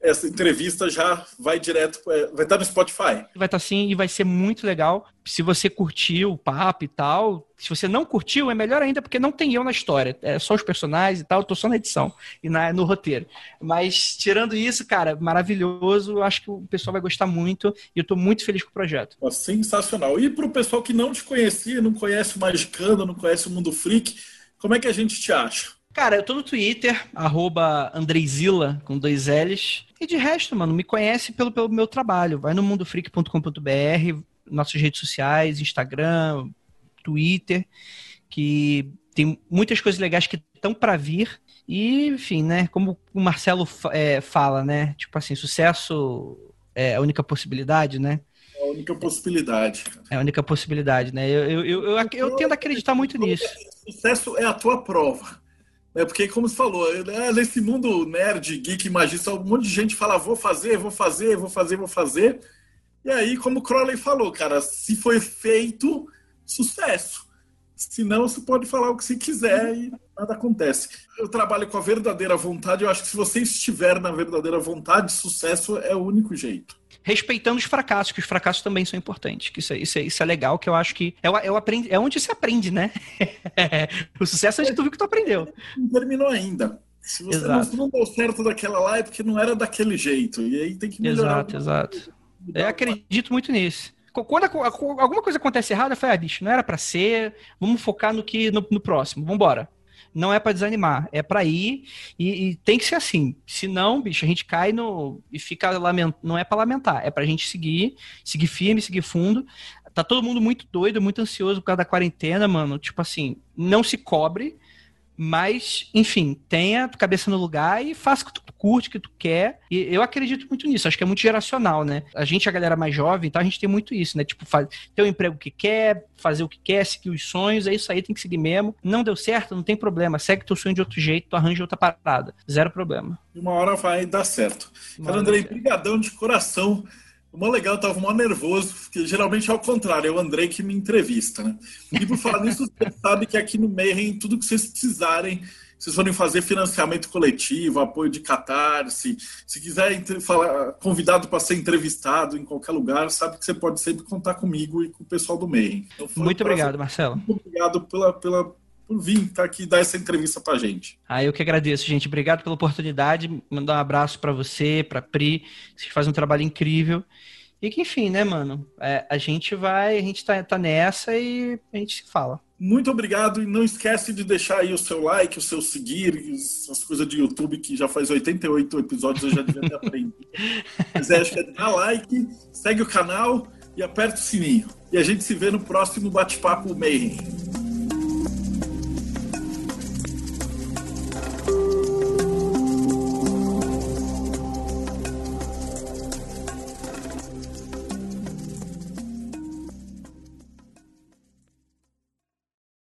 Essa entrevista já vai direto, é, vai estar no Spotify. Vai estar sim e vai ser muito legal. Se você curtiu o papo e tal, se você não curtiu, é melhor ainda porque não tem eu na história. É só os personagens e tal, eu tô só na edição e na, no roteiro. Mas tirando isso, cara, maravilhoso. Acho que o pessoal vai gostar muito e eu tô muito feliz com o projeto. Sensacional. E pro pessoal que não te conhecia, não conhece o Magicano, não conhece o Mundo Freak, como é que a gente te acha? Cara, eu tô no Twitter, arroba Andreizila, com dois L's. E de resto, mano, me conhece pelo, pelo meu trabalho. Vai no mundofreak.com.br, nossas redes sociais, Instagram, Twitter, que tem muitas coisas legais que estão para vir. E, enfim, né? Como o Marcelo é, fala, né? Tipo assim, sucesso é a única possibilidade, né? É a única possibilidade. É a única possibilidade, né? Eu, eu, eu, eu, eu tendo a acreditar muito nisso. Sucesso é a tua prova. É porque, como você falou, é, nesse mundo nerd, geek, magista, um monte de gente fala: vou fazer, vou fazer, vou fazer, vou fazer. E aí, como o Crowley falou, cara, se foi feito, sucesso. Se não, você pode falar o que você quiser e nada acontece. Eu trabalho com a verdadeira vontade. Eu acho que se você estiver na verdadeira vontade, sucesso é o único jeito respeitando os fracassos, que os fracassos também são importantes. Que isso, é, isso, é, isso é legal, que eu acho que é, é, aprendi, é onde se aprende, né? o sucesso é onde tu viu que tu aprendeu. Não terminou ainda. Se você exato. não, deu certo daquela lá, é porque não era daquele jeito. E aí tem que melhorar. Exato, exato. Eu acredito muito nisso. Quando alguma coisa acontece errada, eu falei, ah, bicho, não era para ser, vamos focar no que no, no próximo, vamos embora não é para desanimar, é para ir e, e, tem que ser assim. Senão, bicho, a gente cai no e fica lamentando. Não é para lamentar, é para a gente seguir, seguir firme, seguir fundo. Tá todo mundo muito doido, muito ansioso por causa da quarentena, mano. Tipo assim, não se cobre, mas, enfim, tenha a cabeça no lugar e faça o que tu curte, o que tu quer. E eu acredito muito nisso, acho que é muito geracional, né? A gente, a galera mais jovem, então a gente tem muito isso, né? Tipo, faz, ter o um emprego que quer, fazer o que quer, seguir os sonhos, é isso aí, tem que seguir mesmo. Não deu certo, não tem problema. Segue teu sonho de outro jeito, tu arranja outra parada. Zero problema. Uma hora vai dar certo. Cara, Andrei, brigadão de coração. O mó legal, eu tava mó nervoso, porque geralmente é o contrário, é o Andrei que me entrevista, né? E por falar nisso, você sabe que aqui no Mayhem, tudo que vocês precisarem, vocês forem fazer financiamento coletivo, apoio de catarse, se quiser falar, convidado para ser entrevistado em qualquer lugar, sabe que você pode sempre contar comigo e com o pessoal do Mayhem. Então, muito obrigado, Marcelo. Muito obrigado pela, pela, por vir estar tá aqui e dar essa entrevista pra gente. Ah, eu que agradeço, gente. Obrigado pela oportunidade. Mandar um abraço para você, para Pri. Vocês fazem um trabalho incrível. E que, enfim, né, mano? É, a gente vai, a gente tá, tá nessa e a gente se fala. Muito obrigado e não esquece de deixar aí o seu like, o seu seguir, as coisas de YouTube que já faz 88 episódios eu já devia ter aprendido. Mas é, acho que é dar like, segue o canal e aperta o sininho. E a gente se vê no próximo bate-papo Mayhem.